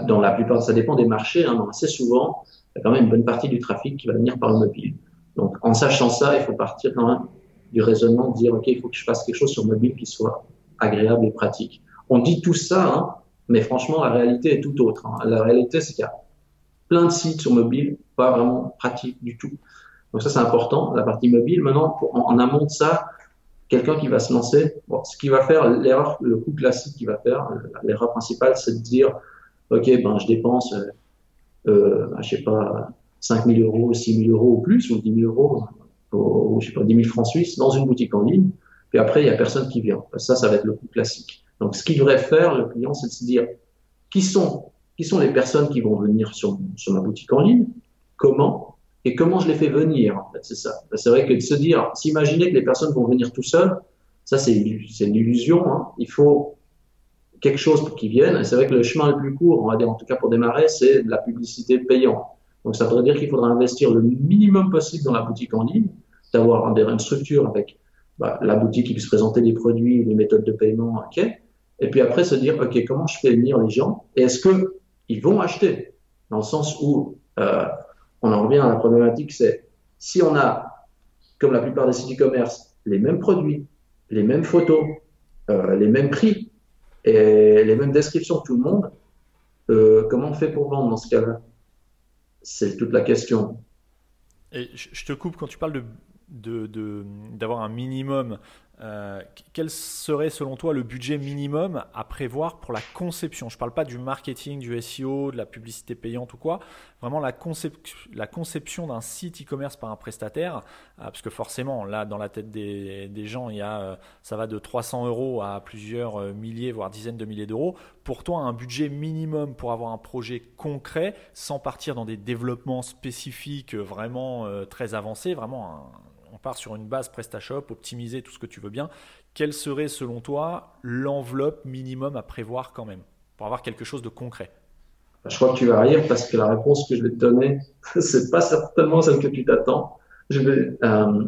dans la plupart, ça dépend des marchés, hein, assez souvent, il y a quand même une bonne partie du trafic qui va venir par le mobile. Donc en sachant ça, il faut partir quand même du raisonnement de dire, OK, il faut que je fasse quelque chose sur mobile qui soit agréable et pratique. On dit tout ça, hein, mais franchement, la réalité est tout autre. Hein. La réalité, c'est qu'il y a plein de sites sur mobile pas vraiment pratiques du tout. Donc ça, c'est important, la partie mobile. Maintenant, en, amont de ça, quelqu'un qui va se lancer, bon, ce qui va faire, l'erreur, le coup classique qu'il va faire, l'erreur principale, c'est de dire, OK, ben, je dépense, euh, euh je sais pas, 5 000 euros, 6 000 euros ou plus, ou 10 000 euros, ou, je sais pas, 10 000 francs suisses dans une boutique en ligne. Puis après, il y a personne qui vient. Ça, ça va être le coup classique. Donc, ce qu'il devrait faire, le client, c'est de se dire, qui sont, qui sont les personnes qui vont venir sur, sur ma boutique en ligne? Comment? Et comment je les fais venir, c'est ça. C'est vrai que de se dire, s'imaginer que les personnes vont venir tout seuls, ça c'est une illusion. Hein. Il faut quelque chose pour qu'ils viennent. Et c'est vrai que le chemin le plus court, on va dire en tout cas pour démarrer, c'est la publicité payante. Donc ça voudrait dire qu'il faudra investir le minimum possible dans la boutique en ligne, d'avoir une structure avec bah, la boutique qui puisse présenter les produits, les méthodes de paiement, ok. Et puis après se dire, ok, comment je fais venir les gens? Et est-ce que ils vont acheter? Dans le sens où euh, on en revient à la problématique, c'est si on a, comme la plupart des sites e-commerce, les mêmes produits, les mêmes photos, euh, les mêmes prix et les mêmes descriptions que tout le monde, euh, comment on fait pour vendre dans ce cas-là? C'est toute la question. Et je te coupe quand tu parles d'avoir un minimum euh, quel serait selon toi le budget minimum à prévoir pour la conception? Je ne parle pas du marketing, du SEO, de la publicité payante ou quoi. Vraiment la, conception d'un site e-commerce par un prestataire. Euh, parce que forcément, là, dans la tête des, gens, il y a, euh, ça va de 300 euros à plusieurs milliers, voire dizaines de milliers d'euros. Pour toi, un budget minimum pour avoir un projet concret, sans partir dans des développements spécifiques vraiment très avancés, vraiment un on part sur une base PrestaShop, optimiser tout ce que tu veux bien. Quelle serait selon toi l'enveloppe minimum à prévoir quand même pour avoir quelque chose de concret? Je crois que tu vas rire parce que la réponse que je vais te donner, c'est pas certainement celle que tu t'attends. Euh,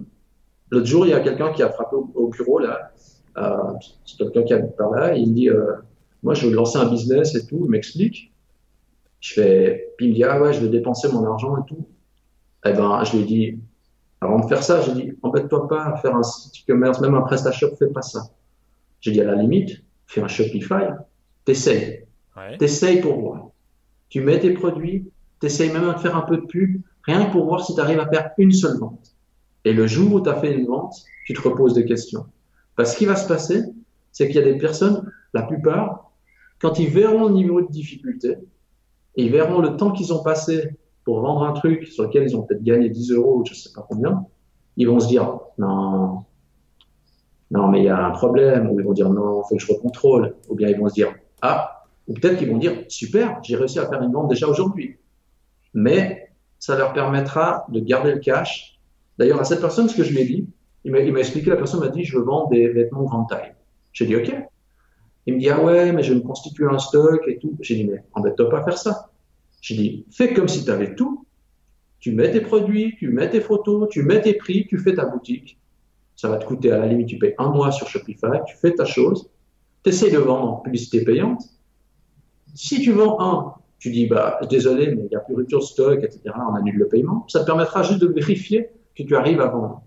l'autre jour, il y a quelqu'un qui a frappé au, bureau là euh, c'est quelqu'un qui habite par là, et il dit, euh, moi, je veux lancer un business et tout, il m'explique. Je fais, puis il me dit, ah ouais, je veux dépenser mon argent et tout. Eh ben, je lui ai dit, avant de faire ça, j'ai dit, embête-toi pas à faire un site e-commerce, même un PrestaShop, fais pas ça. J'ai dit, à la limite, fais un Shopify, t'essayes. Ouais. T'essayes pour voir. Tu mets tes produits, t'essayes même de faire un peu de pub, rien que pour voir si tu arrives à faire une seule vente. Et le jour où tu as fait une vente, tu te reposes des questions. Parce qu'il va se passer, c'est qu'il y a des personnes, la plupart, quand ils verront le niveau de difficulté, et ils verront le temps qu'ils ont passé pour vendre un truc sur lequel ils ont peut-être gagné 10 euros ou je sais pas combien, ils vont se dire non, non, mais il y a un problème, ou ils vont dire non, faut que je recontrôle, ou bien ils vont se dire ah, ou peut-être qu'ils vont dire super, j'ai réussi à faire une vente déjà aujourd'hui. Mais ça leur permettra de garder le cash. D'ailleurs, à cette personne, ce que je lui ai dit, il m'a expliqué, la personne m'a dit je veux vendre des vêtements grande taille. J'ai dit ok. Il me dit ah ouais, mais je vais me constituer un stock et tout. J'ai dit mais embête-toi pas à faire ça. J'ai dit, fais comme si tu avais tout. Tu mets tes produits, tu mets tes photos, tu mets tes prix, tu fais ta boutique. Ça va te coûter à la limite, tu payes un mois sur Shopify, tu fais ta chose. Tu essaies de vendre en publicité payante. Si tu vends un, tu dis, bah, désolé, mais il n'y a plus rupture de stock, etc., on annule le paiement. Ça te permettra juste de vérifier que tu arrives à vendre.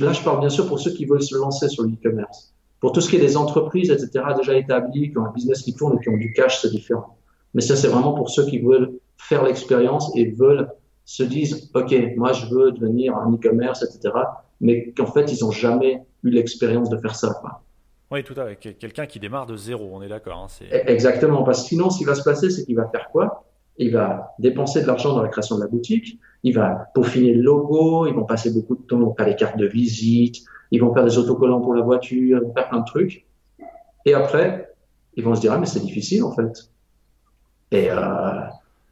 Là, je parle bien sûr pour ceux qui veulent se lancer sur l'e-commerce. Pour tout ce qui est des entreprises, etc., déjà établies, qui ont un business qui tourne et qui ont du cash, c'est différent. Mais ça, c'est vraiment pour ceux qui veulent faire l'expérience et veulent se disent, OK, moi, je veux devenir un e-commerce, etc. Mais qu'en fait, ils n'ont jamais eu l'expérience de faire ça. Quoi. Oui, tout à fait. Quelqu'un qui démarre de zéro, on est d'accord. Hein, e-, Exactement. Parce que sinon, ce qui va se passer, c'est qu'il va faire quoi? Il va dépenser de l'argent dans la création de la boutique. Il va peaufiner le logo. Ils vont passer beaucoup de temps à les cartes de visite. Ils vont faire des autocollants pour la voiture. Ils vont faire plein de trucs. Et après, ils vont se dire, ah, mais c'est difficile, en fait. Et, euh,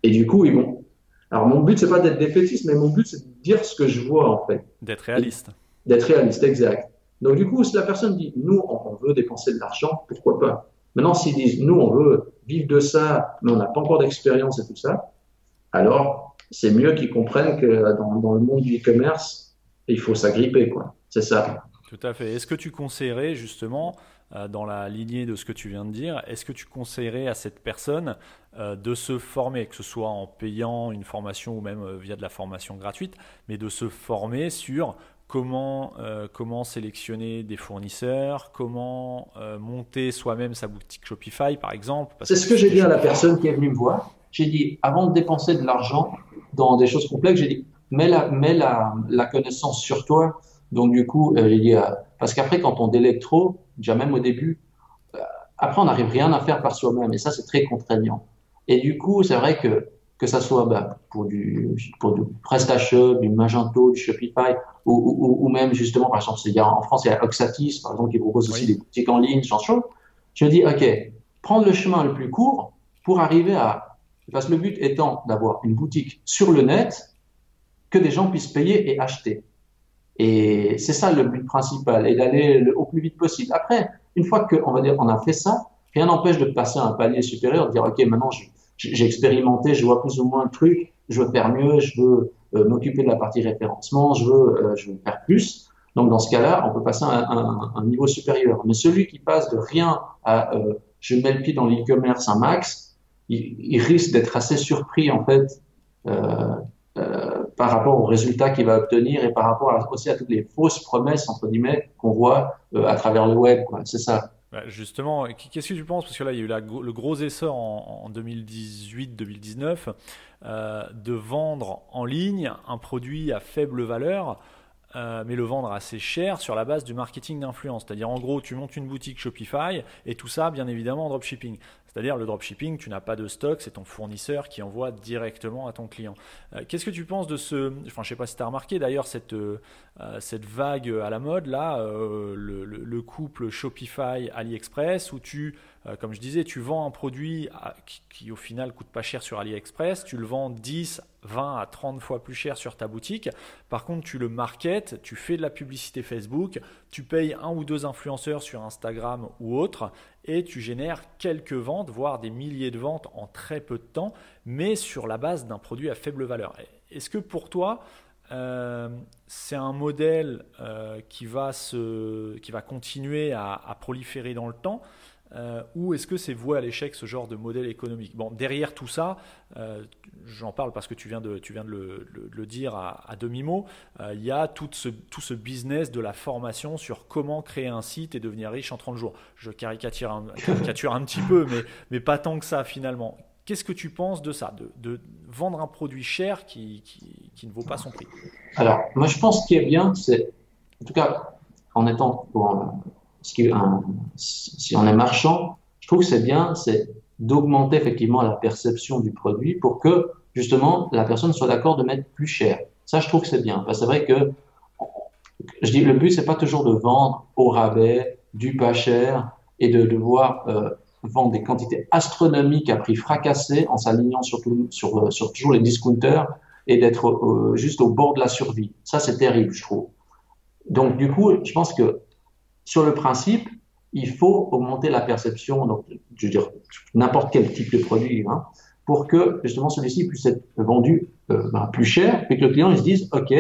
et du coup, ils vont. Alors, mon but, c'est pas d'être défaitiste, mais mon but, c'est de dire ce que je vois, en fait. D'être réaliste. D'être réaliste, exact. Donc, du coup, si la personne dit, nous, on veut dépenser de l'argent, pourquoi pas? Maintenant, s'ils disent, nous, on veut vivre de ça, mais on n'a pas encore d'expérience et tout ça, alors, c'est mieux qu'ils comprennent que dans, dans le monde du e-commerce, il faut s'agripper, quoi. C'est ça. Tout à fait. Est-ce que tu conseillerais, justement, euh, dans la lignée de ce que tu viens de dire, est-ce que tu conseillerais à cette personne euh, de se former, que ce soit en payant une formation ou même euh, via de la formation gratuite, mais de se former sur comment, comment sélectionner des fournisseurs, comment monter soi-même sa boutique Shopify, par exemple? C'est ce que j'ai dit à la personne qui est venue me voir. J'ai dit, avant de dépenser de l'argent dans des choses complexes, j'ai dit, mets la, mets la, la connaissance sur toi. Donc du coup, j'ai dit, parce qu'après, quand on délègue trop, déjà même au début, euh, après, on n'arrive rien à faire par soi-même. Et ça, c'est très contraignant. Et du coup, c'est vrai que que ça soit bah, pour du pour du PrestaShop, du Magento, du Shopify, ou, ou, ou même justement, par exemple, il y a, en France, il y a Oxatis, par exemple, qui propose aussi des boutiques en ligne, de choses. Je me dis, OK, prendre le chemin le plus court pour arriver à... Parce que le but étant d'avoir une boutique sur le net que des gens puissent payer et acheter. Et c'est ça le but principal, et d'aller au plus vite possible. Après, une fois qu'on va dire on a fait ça, rien n'empêche de passer à un palier supérieur, de dire ok maintenant j'ai expérimenté, je vois plus ou moins le truc, je veux faire mieux, je veux euh, m'occuper de la partie référencement, je veux, euh, je veux faire plus. Donc dans ce cas-là, on peut passer à un, un, niveau supérieur. Mais celui qui passe de rien à euh, je mets le pied dans l'e-commerce un max, il, il risque d'être assez surpris en fait euh, par rapport aux résultats qu'il va obtenir et par rapport aussi à toutes les fausses promesses entre guillemets qu'on voit euh, à travers le web. C'est ça. Bah, justement, qu'est-ce que tu penses? Parce que là, il y a eu le gros essor en, 2018-2019 euh, de vendre en ligne un produit à faible valeur. mais le vendre assez cher sur la base du marketing d'influence. C'est-à-dire, en gros, tu montes une boutique Shopify et tout ça, bien évidemment, en dropshipping. C'est-à-dire le dropshipping, tu n'as pas de stock, c'est ton fournisseur qui envoie directement à ton client. Euh, qu'est-ce que tu penses de ce... Enfin, je ne sais pas si tu as remarqué d'ailleurs cette, euh, cette vague à la mode, là, euh, le, couple Shopify AliExpress, où tu, comme je disais, tu vends un produit qui, qui, au final coûte pas cher sur AliExpress, tu le vends 10, 20 à 30 fois plus cher sur ta boutique. Par contre, tu le marketes, tu fais de la publicité Facebook, tu payes un ou deux influenceurs sur Instagram ou autre, et tu génères quelques ventes, voire des milliers de ventes en très peu de temps, mais sur la base d'un produit à faible valeur. Est-ce que pour toi, c'est un modèle qui, va se, qui va continuer à proliférer dans le temps euh, ou est-ce que c'est voué à l'échec ce genre de modèle économique? Bon, derrière tout ça, euh, j'en parle parce que tu viens de, le, dire à, demi-mot, euh, il y a tout ce, business de la formation sur comment créer un site et devenir riche en 30 jours. Je caricature un, petit peu, mais, pas tant que ça finalement. Qu'est-ce que tu penses de ça, de, vendre un produit cher qui, ne vaut pas son prix? Alors, moi je pense qu'il est bien, c'est, en tout cas, en étant si on est marchand, je trouve que c'est bien, c'est d'augmenter effectivement la perception du produit pour que justement la personne soit d'accord de mettre plus cher. Ça, je trouve que c'est bien. Parce que c'est vrai que je dis, le but, c'est pas toujours de vendre au rabais, du pas cher et de devoir euh, vendre des quantités astronomiques à prix fracassé en s'alignant sur, sur, sur, toujours les discounters et d'être euh, juste au bord de la survie. Ça, c'est terrible, je trouve. Donc, du coup, je pense que sur le principe, il faut augmenter la perception, donc, je veux dire, n'importe quel type de produit, hein, pour que justement celui-ci puisse être vendu euh, ben, plus cher et que le client il se dise, OK,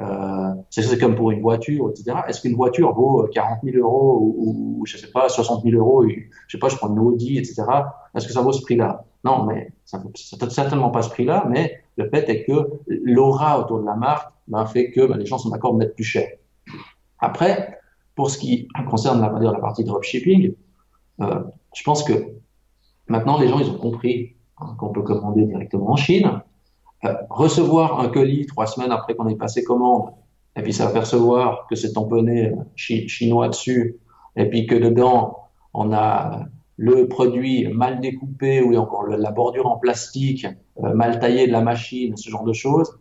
euh, c'est comme pour une voiture, etc. Est-ce qu'une voiture vaut 40 euh, 000 euros ou, ou, je sais pas 60 000 euros, je sais pas, je prends une Audi, etc. Est-ce que ça vaut ce prix-là? Non, mais ça ne certainement pas ce prix-là. Mais le fait est que l'aura autour de la marque ben, fait que ben, les gens sont d'accord de mettre plus cher. Après, pour ce qui concerne la, partie dropshipping, euh, je pense que maintenant les gens ils ont compris hein, qu'on peut commander directement en Chine, euh, recevoir un colis trois semaines après qu'on ait passé commande, et puis s'apercevoir que c'est tamponné euh, chinois dessus, et puis que dedans on a le produit mal découpé ou encore la bordure en plastique, mal taillée de la machine, ce genre de choses.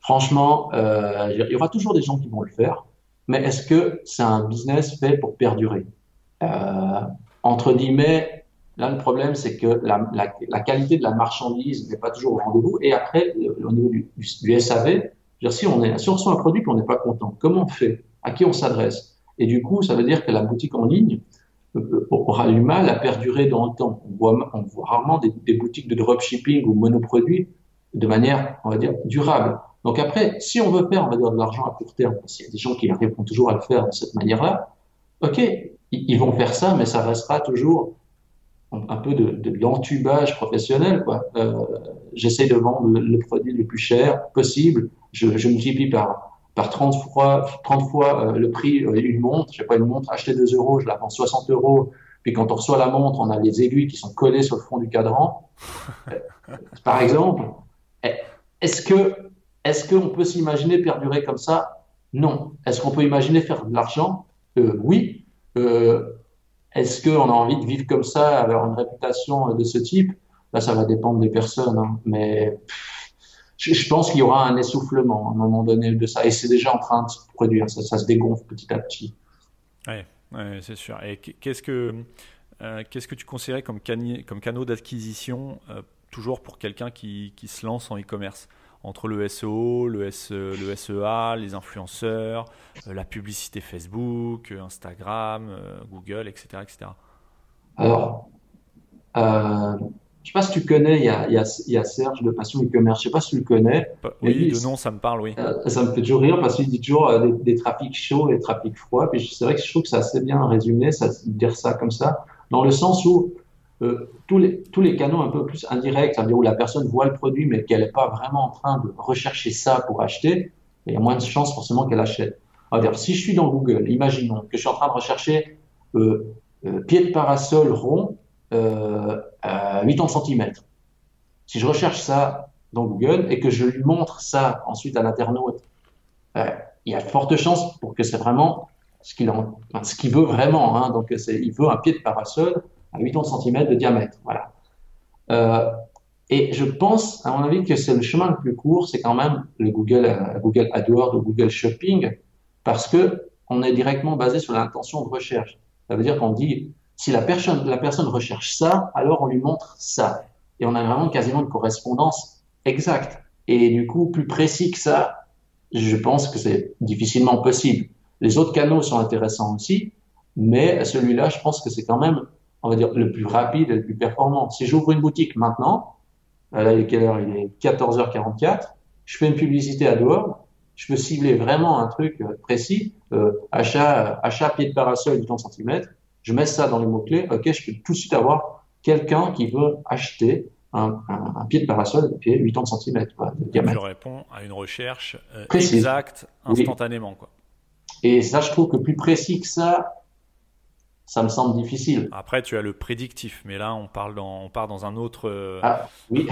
Franchement, il y aura toujours des gens qui vont le faire mais est-ce que c'est un business fait pour perdurer? Euh, Entre guillemets, là le problème c'est que la, qualité de la marchandise n'est pas toujours au rendez-vous. Et après, au niveau du, SAV, si on est, si on reçoit un produit qu'on n'est pas content, comment on fait? À qui on s'adresse? Et du coup, ça veut dire que la boutique en ligne euh, aura du mal à perdurer dans le temps. On voit, on voit rarement des, des boutiques de dropshipping ou monoproduits de manière, on va dire, durable. Donc après, si on veut faire, on va dire, de l'argent à court terme, s'il y a des gens qui arriveront toujours à le faire de cette manière-là, ok, ils vont faire ça, mais ça restera toujours un peu de, de l'entubage professionnel. Euh, J'essaie de vendre le, produit le plus cher possible. Je, je multiplie par, par 30 fois, 30 fois euh, le prix euh, d'une montre. Je sais pas, une montre achetée 2 euros, je la vends 60 euros. Puis quand on reçoit la montre, on a les aiguilles qui sont collées sur le fond du cadran. Euh, par exemple, est-ce que est-ce qu'on peut s'imaginer perdurer comme ça? Non. Est-ce qu'on peut imaginer faire de l'argent? Euh, Oui. Euh, Est-ce qu'on a envie de vivre comme ça, avoir une réputation de ce type? Là, ça va dépendre des personnes. Hein. Mais je, pense qu'il y aura un essoufflement à un moment donné de ça. Et c'est déjà en train de se produire. Ça, se dégonfle petit à petit. Oui, ouais, c'est sûr. Et qu'est-ce que, euh, qu'est-ce que tu conseillerais comme, comme canaux d'acquisition, euh, toujours pour quelqu'un qui, qui se lance en e-commerce? Entre le SEO, le, SE, le SEA, les influenceurs, euh, la publicité Facebook, euh, Instagram, euh, Google, etc. etc. Alors, euh, je ne sais pas si tu connais, il y a, y a, y a Serge de Passion e-commerce, je ne sais pas si tu le connais. Oui, de nom, ça me parle, oui. ça me fait toujours rire parce qu'il dit toujours des, des, trafics chauds et des trafics froids. Puis c'est vrai que je trouve que c'est assez bien résumé, ça, dire ça comme ça, dans le sens où euh, tous, les, tous les canaux un peu plus indirects, c'est-à-dire où la personne voit le produit mais qu'elle n'est pas vraiment en train de rechercher ça pour acheter, il y a moins de chances forcément qu'elle achète. dire, si je suis dans Google, imaginons que je suis en train de rechercher euh, euh, pied de parasol rond à 80 cm. Si je recherche ça dans Google et que je lui montre ça ensuite à l'internaute, il y a de fortes chances pour que c'est vraiment ce qu'il ce qu'il veut vraiment. Hein. Donc, il veut un pied de parasol à 80 cm de diamètre. Voilà. Euh, et je pense, à mon avis, que c'est le chemin le plus court, c'est quand même le Google, euh, Google AdWords ou Google Shopping, parce que on est directement basé sur l'intention de recherche. Ça veut dire qu'on dit, si la personne, la personne recherche ça, alors on lui montre ça. Et on a vraiment quasiment une correspondance exacte. Et du coup, plus précis que ça, je pense que c'est difficilement possible. Les autres canaux sont intéressants aussi, mais celui-là, je pense que c'est quand même on va dire, le plus rapide et le plus performant. Si j'ouvre une boutique maintenant, là, il est quelle heure? Il est 14h44. je fais une publicité à dehors, je peux cibler vraiment un truc euh, précis, euh, achat, achat pied de parasol du 30 cm, je mets ça dans les mots-clés, ok, je peux tout de suite avoir quelqu'un qui veut acheter un, un, pied de parasol de pied 80 cm de diamètre. Je réponds à une recherche euh, exacte, instantanément. Quoi. Et ça, je trouve que plus précis que ça, ça me semble difficile. Après, tu as le prédictif, mais là, on, parle dans, on part dans un autre. Euh, ah, oui,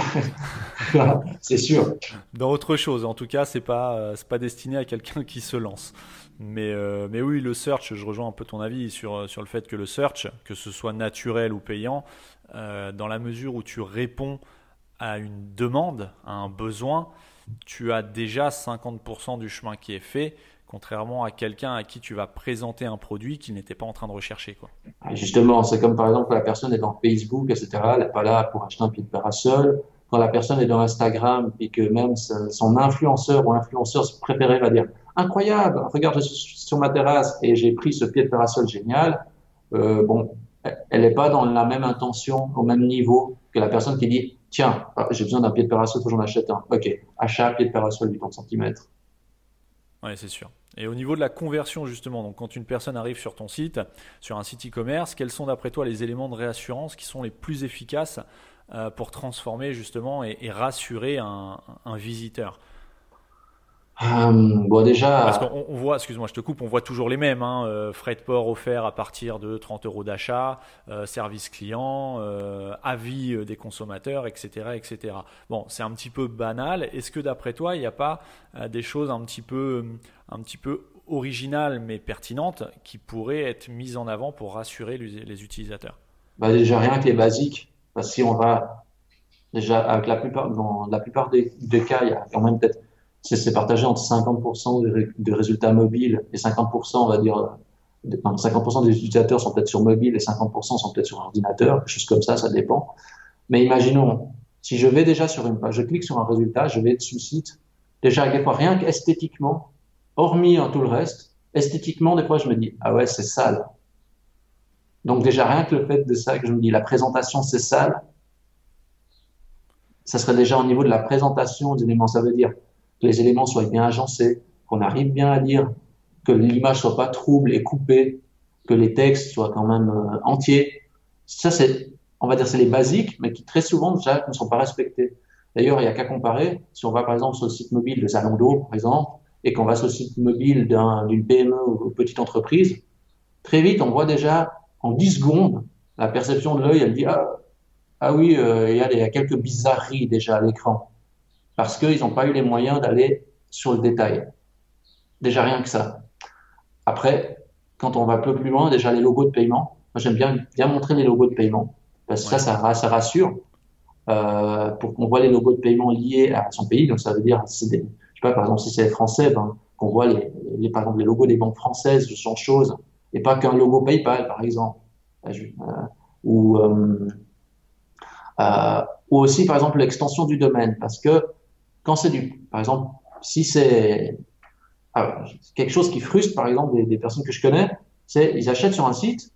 c'est sûr. Dans autre chose. En tout cas, c'est pas, euh, pas destiné à quelqu'un qui se lance. Mais, euh, mais oui, le search, je rejoins un peu ton avis sur, sur le fait que le search, que ce soit naturel ou payant, dans la mesure où tu réponds à une demande, à un besoin, tu as déjà 50% du chemin qui est fait contrairement à quelqu'un à qui tu vas présenter un produit qu'il n'était pas en train de rechercher. Quoi. Justement, c'est comme par exemple la personne est dans Facebook, etc. Elle n'est pas là pour acheter un pied de parasol. Quand la personne est dans Instagram et que même son influenceur ou influenceuse préféré va dire incroyable, regarde je suis sur ma terrasse et j'ai pris ce pied de parasol génial. Euh, bon, elle n'est pas dans la même intention, au même niveau que la personne qui dit tiens, j'ai besoin d'un pied de parasol, faut que j'en achète un. Ok, achat pied de parasol du 30 cm. Oui, c'est sûr. Et au niveau de la conversion, justement, donc quand une personne arrive sur ton site, sur un site e-commerce, quels sont d'après toi les éléments de réassurance qui sont les plus efficaces euh, pour transformer justement et, rassurer un visiteur? Euh, bon, déjà. Parce qu'on voit, excuse-moi, je te coupe, on voit toujours les mêmes. Hein, euh, frais de port offert à partir de 30 euros d'achat, euh, service client, euh, avis des consommateurs, etc., etc. Bon, c'est un petit peu banal. Est-ce que d'après toi, il n'y a pas des choses un petit peu, un petit peu originales mais pertinentes qui pourraient être mises en avant pour rassurer les, utilisateurs? Bah Déjà rien que les basiques. Parce que si on va déjà avec la plupart, dans la plupart des, des cas, il y a quand même peut-être c'est partagé entre 50% de, résultats mobiles et 50%, on va dire, 50% des utilisateurs sont peut-être sur mobile et 50% sont peut-être sur ordinateur, quelque chose comme ça, ça dépend. Mais imaginons, si je vais déjà sur une page, je clique sur un résultat, je vais sur le site, déjà, des fois, rien qu'esthétiquement, hormis tout le reste, esthétiquement, des fois, je me dis, ah ouais, c'est sale. Donc déjà, rien que le fait de ça, que je me dis, la présentation, c'est sale, ça serait déjà au niveau de la présentation des éléments. Ça veut dire, que les éléments soient bien agencés, qu'on arrive bien à lire, que l'image soit pas trouble et coupée, que les textes soient quand même euh, entiers. Ça, c'est, on va dire, c'est les basiques, mais qui très souvent déjà ne sont pas respectés. D'ailleurs, il n'y a qu'à comparer. Si on va par exemple sur le site mobile de Zalando, par exemple, et qu'on va sur le site mobile d'une PME ou petite entreprise, très vite, on voit déjà en 10 secondes la perception de l'œil, elle dit ah, ah oui, euh, il, y a, il y a quelques bizarreries déjà à l'écran parce qu'ils n'ont pas eu les moyens d'aller sur le détail. Déjà rien que ça. Après, quand on va un peu plus loin, déjà les logos de paiement. Moi, j'aime bien, bien montrer les logos de paiement parce que ça, ça, rassure euh, pour qu'on voit les logos de paiement liés à son pays. Donc, ça veut dire, des, je sais pas, par exemple, si c'est français, ben, qu'on voit les, les, par exemple, les logos des banques françaises, ce genre de choses, et pas qu'un logo PayPal, par exemple. Euh, ou, euh, euh, ou aussi, par exemple, l'extension du domaine, parce que quand c'est du, par exemple, si c'est ah, quelque chose qui frustre, par exemple, des, des personnes que je connais, c'est ils achètent sur un site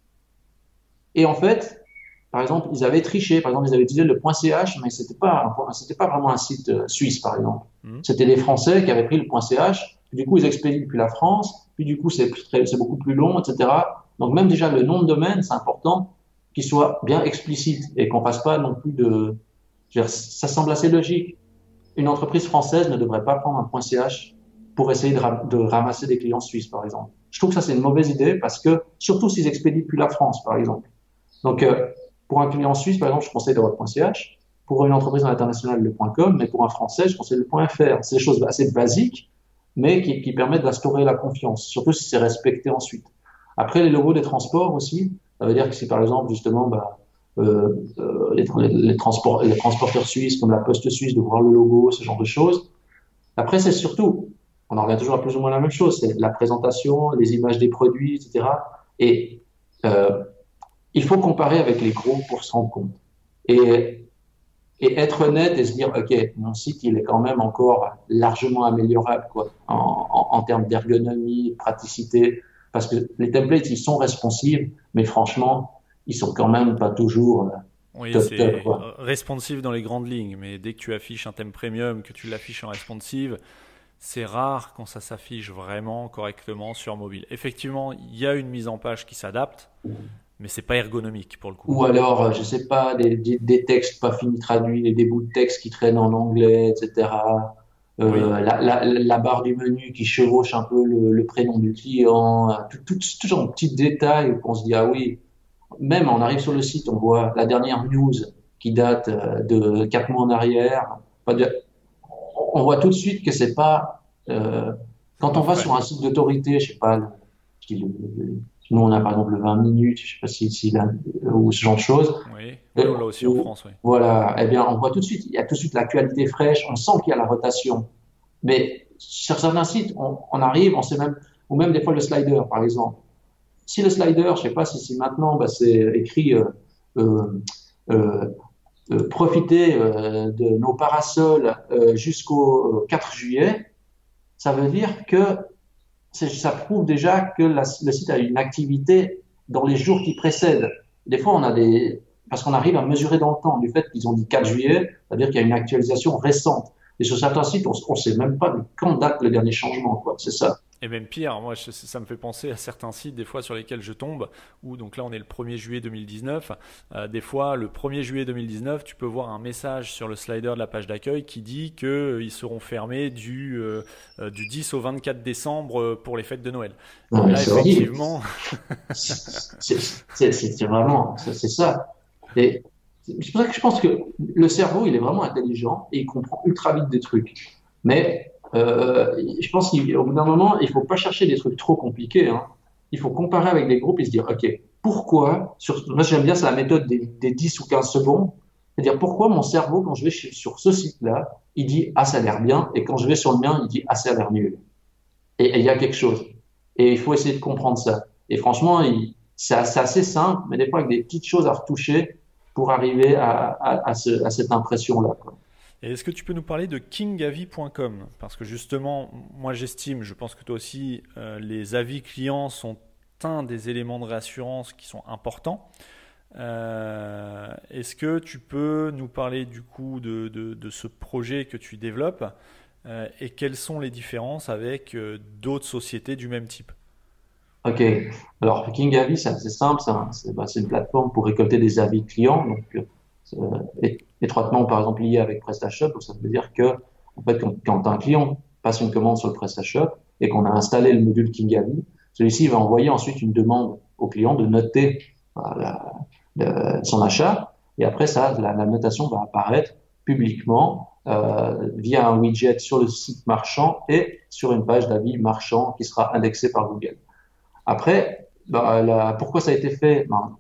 et en fait, par exemple, ils avaient triché. Par exemple, ils avaient utilisé le .ch, mais c'était pas c'était pas vraiment un site euh, suisse, par exemple. Mmh. C'était des Français qui avaient pris le .ch. Puis du coup, ils expédient depuis la France. Puis du coup, c'est c'est beaucoup plus long, etc. Donc même déjà le nom de domaine, c'est important qu'il soit bien explicite et qu'on fasse pas non plus de. Ça semble assez logique une entreprise française ne devrait pas prendre un .ch pour essayer de, ramasser des clients suisses, par exemple. Je trouve que ça, c'est une mauvaise idée parce que, surtout s'ils expédient plus la France, par exemple. Donc, euh, pour un client suisse, par exemple, je conseille d'avoir .ch. Pour une entreprise internationale, le .com. Mais pour un français, je conseille le .fr. C'est des choses assez basiques, mais qui, qui permettent d'instaurer la confiance, surtout si c'est respecté ensuite. Après, les logos des transports aussi, ça veut dire que si, par exemple, justement, bah, les, les, transports, les transporteurs suisses comme la Poste suisse de voir le logo, ce genre de choses. Après, c'est surtout, on en revient toujours à plus ou moins la même chose, c'est la présentation, les images des produits, etc. Et euh, il faut comparer avec les gros pour se rendre compte. Et, être honnête et se dire, OK, mon site, il est quand même encore largement améliorable quoi, en termes d'ergonomie, de praticité, parce que les templates, ils sont responsives, mais franchement, ils sont quand même pas toujours euh, Oui, responsive dans les grandes lignes, mais dès que tu affiches un thème premium, que tu l'affiches en responsive, c'est rare quand ça s'affiche vraiment correctement sur mobile. Effectivement, il y a une mise en page qui s'adapte, mais c'est pas ergonomique pour le coup. Ou alors, euh, je sais pas, des, des, textes pas finis traduits, des bouts de texte qui traînent en anglais, etc. Euh, la, la, la, barre du menu qui chevauche un peu le, le prénom du client, euh, tout, tout, tout genre de petits détails qu'on se dit ah oui. Même on arrive sur le site, on voit la dernière news qui date euh, de quatre mois en arrière. On voit tout de suite que c'est pas euh, quand on va sur un site d'autorité, je sais pas, nous on a par exemple le 20 minutes, je sais pas si, si là, ou ce genre de choses. Oui, là aussi en France, oui. Voilà, eh bien on voit tout de suite, il y a tout de suite l'actualité fraîche, on sent qu'il y a la rotation. Mais sur certains sites, on, on, arrive, on sait même, ou même des fois le slider par exemple. Si le slider, je sais pas si c'est maintenant, bah, c'est écrit euh, euh, euh, profiter de nos parasols jusqu'au 4 juillet, ça veut dire que ça prouve déjà que le site a une activité dans les jours qui précèdent. Des fois, on a des, parce qu'on arrive à mesurer dans le temps du fait qu'ils ont dit 4 juillet, c'est-à-dire qu'il y a une actualisation récente. Et sur certains sites, on ne sait même pas quand date le dernier changement. C'est ça. Et même pire, moi, ça me fait penser à certains sites, des fois, sur lesquels je tombe, où, donc là, on est le 1er juillet 2019. Euh, des fois, le 1er juillet 2019, tu peux voir un message sur le slider de la page d'accueil qui dit qu'ils euh, seront fermés du, euh, du 10 au 24 décembre pour les fêtes de Noël. là, effectivement. c'est vraiment, c'est ça. Et c'est pour ça que je pense que le cerveau, il est vraiment intelligent et il comprend ultra vite des trucs. Mais euh, je pense qu'au bout d'un moment, il faut pas chercher des trucs trop compliqués. Hein. Il faut comparer avec des groupes et se dire, OK, pourquoi, sur, moi j'aime bien, c'est la méthode des, des, 10 ou 15 secondes, c'est-à-dire pourquoi mon cerveau, quand je vais sur ce site-là, il dit, ah, ça a l'air bien, et quand je vais sur le mien, il dit, ah, ça a l'air nul. Et il y a quelque chose. Et il faut essayer de comprendre ça. Et franchement, c'est assez simple, mais des fois avec des petites choses à retoucher pour arriver à, à, à, à cette impression-là. Est-ce que tu peux nous parler de kingavi.com Parce que justement, moi j'estime, je pense que toi aussi, euh, les avis clients sont un des éléments de réassurance qui sont importants. Euh, est-ce que tu peux nous parler du coup de, ce projet que tu développes euh, et quelles sont les différences avec d'autres sociétés du même type? Ok, alors Kingavi, c'est assez simple, bah, c'est une plateforme pour récolter des avis clients. Étroitement, par exemple, lié avec PrestaShop. Donc, ça veut dire que, en fait, quand, un client passe une commande sur le PrestaShop et qu'on a installé le module Kingavi, celui-ci va envoyer ensuite une demande au client de noter son achat. Et après ça, la, notation va apparaître publiquement euh, via un widget sur le site marchand et sur une page d'avis marchand qui sera indexée par Google. Après, bah, pourquoi ça a été fait? Ben,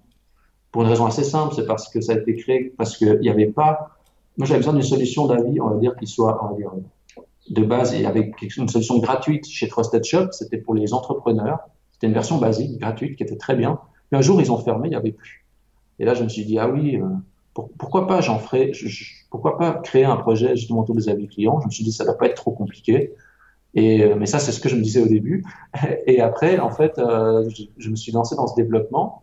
pour une raison assez simple, c'est parce que ça a été créé, parce qu'il n'y avait pas. Moi, j'avais besoin d'une solution d'avis, on va dire, qui soit, on va dire, de base et avec une solution gratuite chez Trusted Shop. C'était pour les entrepreneurs. C'était une version basique, gratuite, qui était très bien. Puis un jour, ils ont fermé, il n'y avait plus. Et là, je me suis dit, ah oui, euh, pourquoi pas j'en ferai, pourquoi pas créer un projet justement autour des avis clients? Je me suis dit, ça ne va pas être trop compliqué. Et, euh, mais ça, c'est ce que je me disais au début. Et après, en fait, euh, je, je, me suis lancé dans ce développement.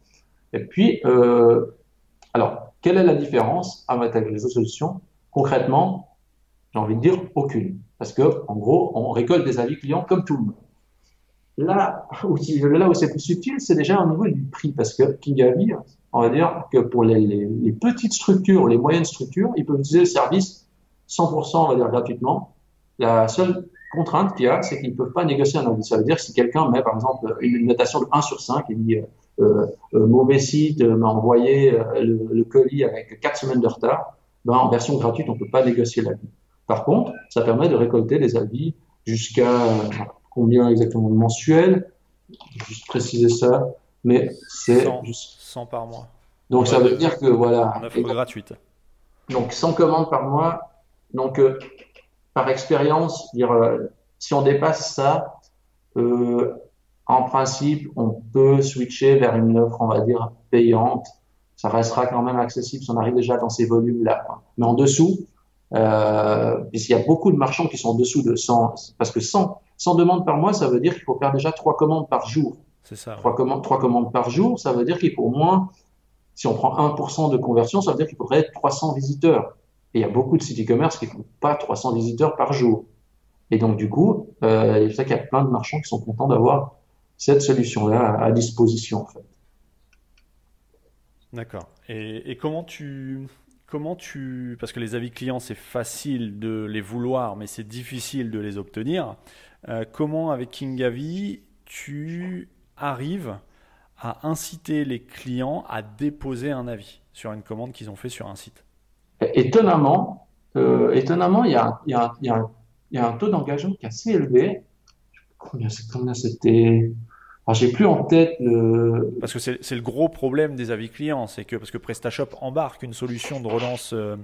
Et puis, euh, alors, quelle est la différence avec les autres solutions Concrètement, j'ai envie de dire aucune. Parce que, en gros, on récolte des avis clients comme tout le monde. Là où, c'est plus subtil, c'est déjà au niveau du prix. Parce que Kingavi, on va dire que pour les, les, petites structures, les moyennes structures, ils peuvent utiliser le service 100%, on va dire, gratuitement. La seule contrainte qu'il y a, c'est qu'ils ne peuvent pas négocier un avis. Ça veut dire que si quelqu'un met, par exemple, une notation de 1 sur 5 et dit euh, mauvais site m'a envoyé euh, le, colis avec quatre semaines de retard, ben, en version gratuite, on ne peut pas négocier l'avis. Par contre, ça permet de récolter les avis jusqu'à combien exactement mensuel, juste préciser ça, mais c'est 100, juste 100 par mois. Donc ça veut dire que voilà. En offre gratuite. Donc 100 commandes par mois. Donc par expérience, dire si on dépasse ça, euh, en principe, on peut switcher vers une offre, on va dire, payante. Ça restera quand même accessible si on arrive déjà dans ces volumes-là. Mais en dessous, euh, puisqu'il y a beaucoup de marchands qui sont en dessous de 100, parce que 100, 100 demandes par mois, ça veut dire qu'il faut faire déjà trois commandes par jour. C'est ça. Trois, commandes, trois commandes par jour, ça veut dire qu'il faut au moins si on prend 1% de conversion, ça veut dire qu'il faudrait 300 visiteurs. Et il y a beaucoup de sites e-commerce qui ne font pas 300 visiteurs par jour. Et donc, du coup, euh, il y a plein de marchands qui sont contents d'avoir cette solution-là à, disposition, en fait. D'accord. Et, comment tu, comment tu, parce que les avis clients, c'est facile de les vouloir, mais c'est difficile de les obtenir. Euh, comment, avec Kingavi, tu arrives à inciter les clients à déposer un avis sur une commande qu'ils ont fait sur un site? Étonnamment, euh, étonnamment, il y a, y, a, y, a, y a, un taux d'engagement qui est assez élevé. Combien c'était alors, j'ai plus en tête. Parce que c'est le gros problème des avis clients, c'est que parce que PrestaShop embarque une solution de relance euh,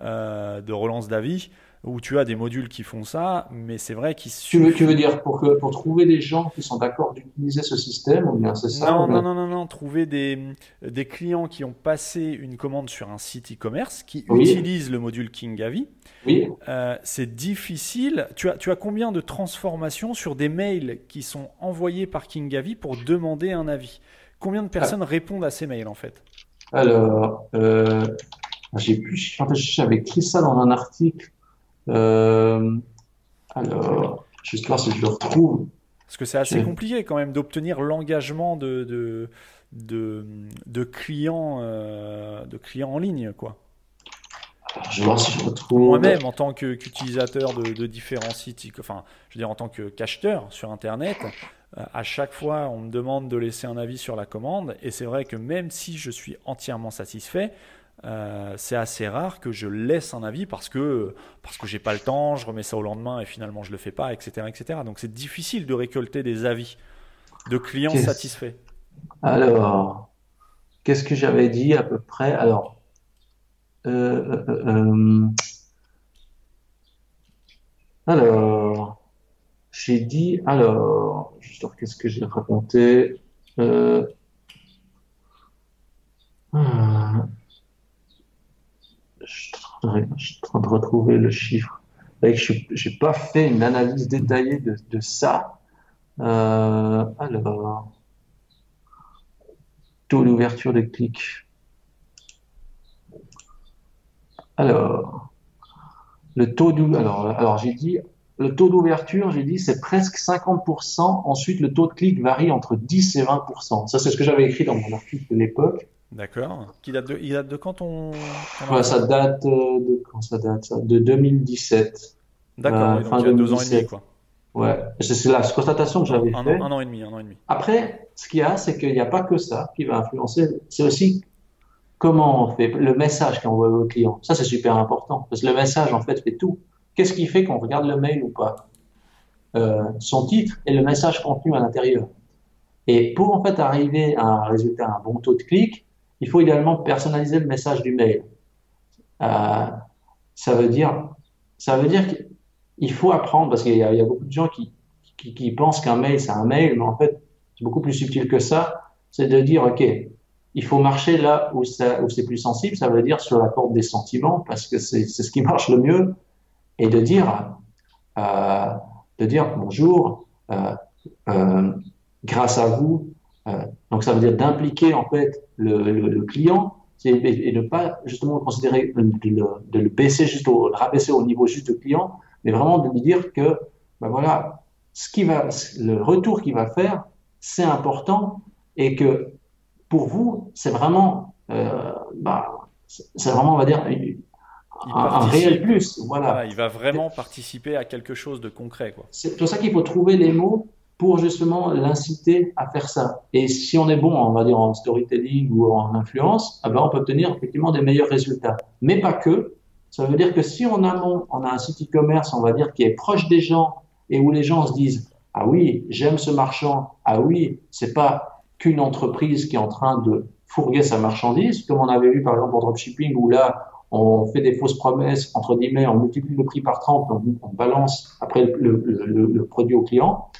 euh de relance d'avis où tu as des modules qui font ça, mais c'est vrai qu'ils. Tu veux, tu veux dire pour, que, pour trouver des gens qui sont d'accord d'utiliser ce système ou bien c'est ça Non, non, non, non, non, trouver des, des clients qui ont passé une commande sur un site e-commerce, qui utilisent le module KingAvi. Oui. Euh, c'est difficile. Tu as, tu as combien de transformations sur des mails qui sont envoyés par KingAvi pour demander un avis? Combien de personnes répondent à ces mails en fait? Alors, euh, j'ai plus, j'avais écrit ça dans un article. Euh, alors, juste là, si je le retrouve. Parce que c'est assez compliqué quand même d'obtenir l'engagement de, de, de, de clients, euh, de clients en ligne, quoi. je vais voir si je retrouve. Moi-même, en tant qu'utilisateur de, de, différents sites, enfin, je veux dire, en tant que qu'acheteur sur Internet, euh, à chaque fois, on me demande de laisser un avis sur la commande. Et c'est vrai que même si je suis entièrement satisfait, euh, c'est assez rare que je laisse un avis parce que parce que j'ai pas le temps, je remets ça au lendemain et finalement je le fais pas, etc., etc. Donc c'est difficile de récolter des avis de clients satisfaits. Alors, qu'est-ce que j'avais dit à peu près? Alors, euh, euh, alors, j'ai dit alors, qu'est-ce que j'ai raconté je suis en train de retrouver le chiffre. Je n'ai pas fait une analyse détaillée de, ça. Euh, alors, taux d'ouverture de clics. Alors, le taux alors j'ai dit le taux d'ouverture, j'ai dit c'est presque 50%. Ensuite, le taux de clic varie entre 10 et 20%. Ça, c'est ce que j'avais écrit dans mon article de l'époque. D'accord. Qui date de, il date de quand on, Ça date euh, de quand ça date ça? De 2017. D'accord. Euh, donc il y a deux ans et demi quoi. Ouais, c'est la constatation que j'avais un, fait. Un, an et demi, un an et demi. Après, ce qu'il y a, c'est qu'il n'y a pas que ça qui va influencer. C'est aussi comment on fait le message qu'on envoie au client. Ça, c'est super important parce que le message en fait fait tout. Qu'est-ce qui fait qu'on regarde le mail ou pas? Euh, Son titre et le message contenu à l'intérieur. Et pour en fait arriver à un résultat, un bon taux de clic, il faut également personnaliser le message du mail. Euh, ça veut dire, ça veut dire qu'il faut apprendre parce qu'il y, a beaucoup de gens qui, qui, pensent qu'un mail c'est un mail, mais en fait c'est beaucoup plus subtil que ça. C'est de dire ok, il faut marcher là où, où c'est plus sensible. Ça veut dire sur la porte des sentiments parce que c'est ce qui marche le mieux et de dire euh, de dire bonjour, euh, grâce à vous, donc ça veut dire d'impliquer en fait le, le, le client et, ne pas justement considérer de le, de le baisser juste au, de rabaisser au niveau juste du client, mais vraiment de lui dire que ben voilà, ce qui va, le retour qu'il va faire, c'est important et que pour vous, c'est vraiment, euh, bah, c'est vraiment, on va dire, un, un, réel plus. Voilà. voilà. il va vraiment participer à quelque chose de concret. C'est pour ça qu'il faut trouver les mots pour justement l'inciter à faire ça. Et si on est bon, on va dire en storytelling ou en influence, eh ben on peut obtenir effectivement des meilleurs résultats. Mais pas que. Ça veut dire que si en amont, on a un site e-commerce, on va dire, qui est proche des gens et où les gens se disent, ah oui, j'aime ce marchand, ah oui, c'est pas qu'une entreprise qui est en train de fourguer sa marchandise, comme on avait vu par exemple en dropshipping où là, on fait des fausses promesses, entre guillemets, on multiplie le prix par 30, on, balance après le produit au client.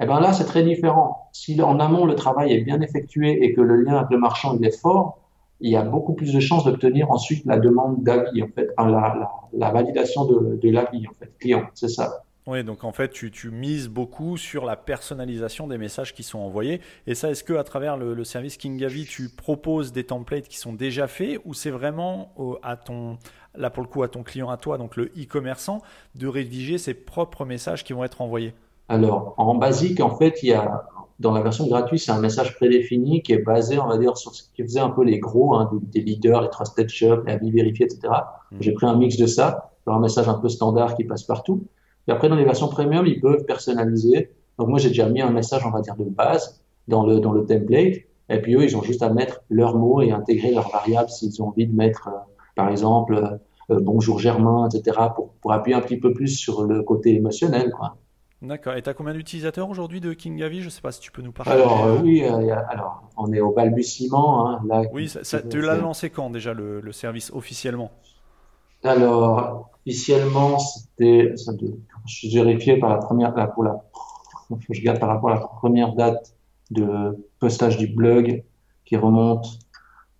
Eh ben là, c'est très différent. Si en amont le travail est bien effectué et que le lien avec le marchand est fort, il y a beaucoup plus de chances d'obtenir ensuite la demande d'avis, en fait, la, validation de, l'avis, en fait, client, c'est ça. Oui, donc en fait, tu, mises beaucoup sur la personnalisation des messages qui sont envoyés. Et ça, est-ce que à travers le, service Kingavi, tu proposes des templates qui sont déjà faits ou c'est vraiment à ton, là pour à ton client, à toi, donc le e-commerçant, de rédiger ses propres messages qui vont être envoyés? Alors, en basique, en fait, il y a dans la version gratuite, c'est un message prédéfini qui est basé, on va dire, sur ce qui faisait un peu les gros, hein, des leaders, les trusted shops, les avis vérifiés, etc. Mmh. J'ai pris un mix de ça, un message un peu standard qui passe partout. Et après, dans les versions premium, ils peuvent personnaliser. Donc moi, j'ai déjà mis un message, on va dire, de base dans le, dans le template. Et puis eux, ils ont juste à mettre leurs mots et intégrer leurs variables s'ils ont envie de mettre, euh, par exemple, euh, euh, bonjour Germain, etc., pour, pour appuyer un petit peu plus sur le côté émotionnel. Quoi. D'accord. Et tu as combien d'utilisateurs aujourd'hui de Kingavi Je ne sais pas si tu peux nous parler. Alors, oui, alors, on est au balbutiement. Hein, là, oui, ça, tu l'as lancé quand déjà le, le service officiellement? Alors, officiellement, c'était, je vérifié par la première, pour la, je regarde par rapport à la première date de postage du blog qui remonte,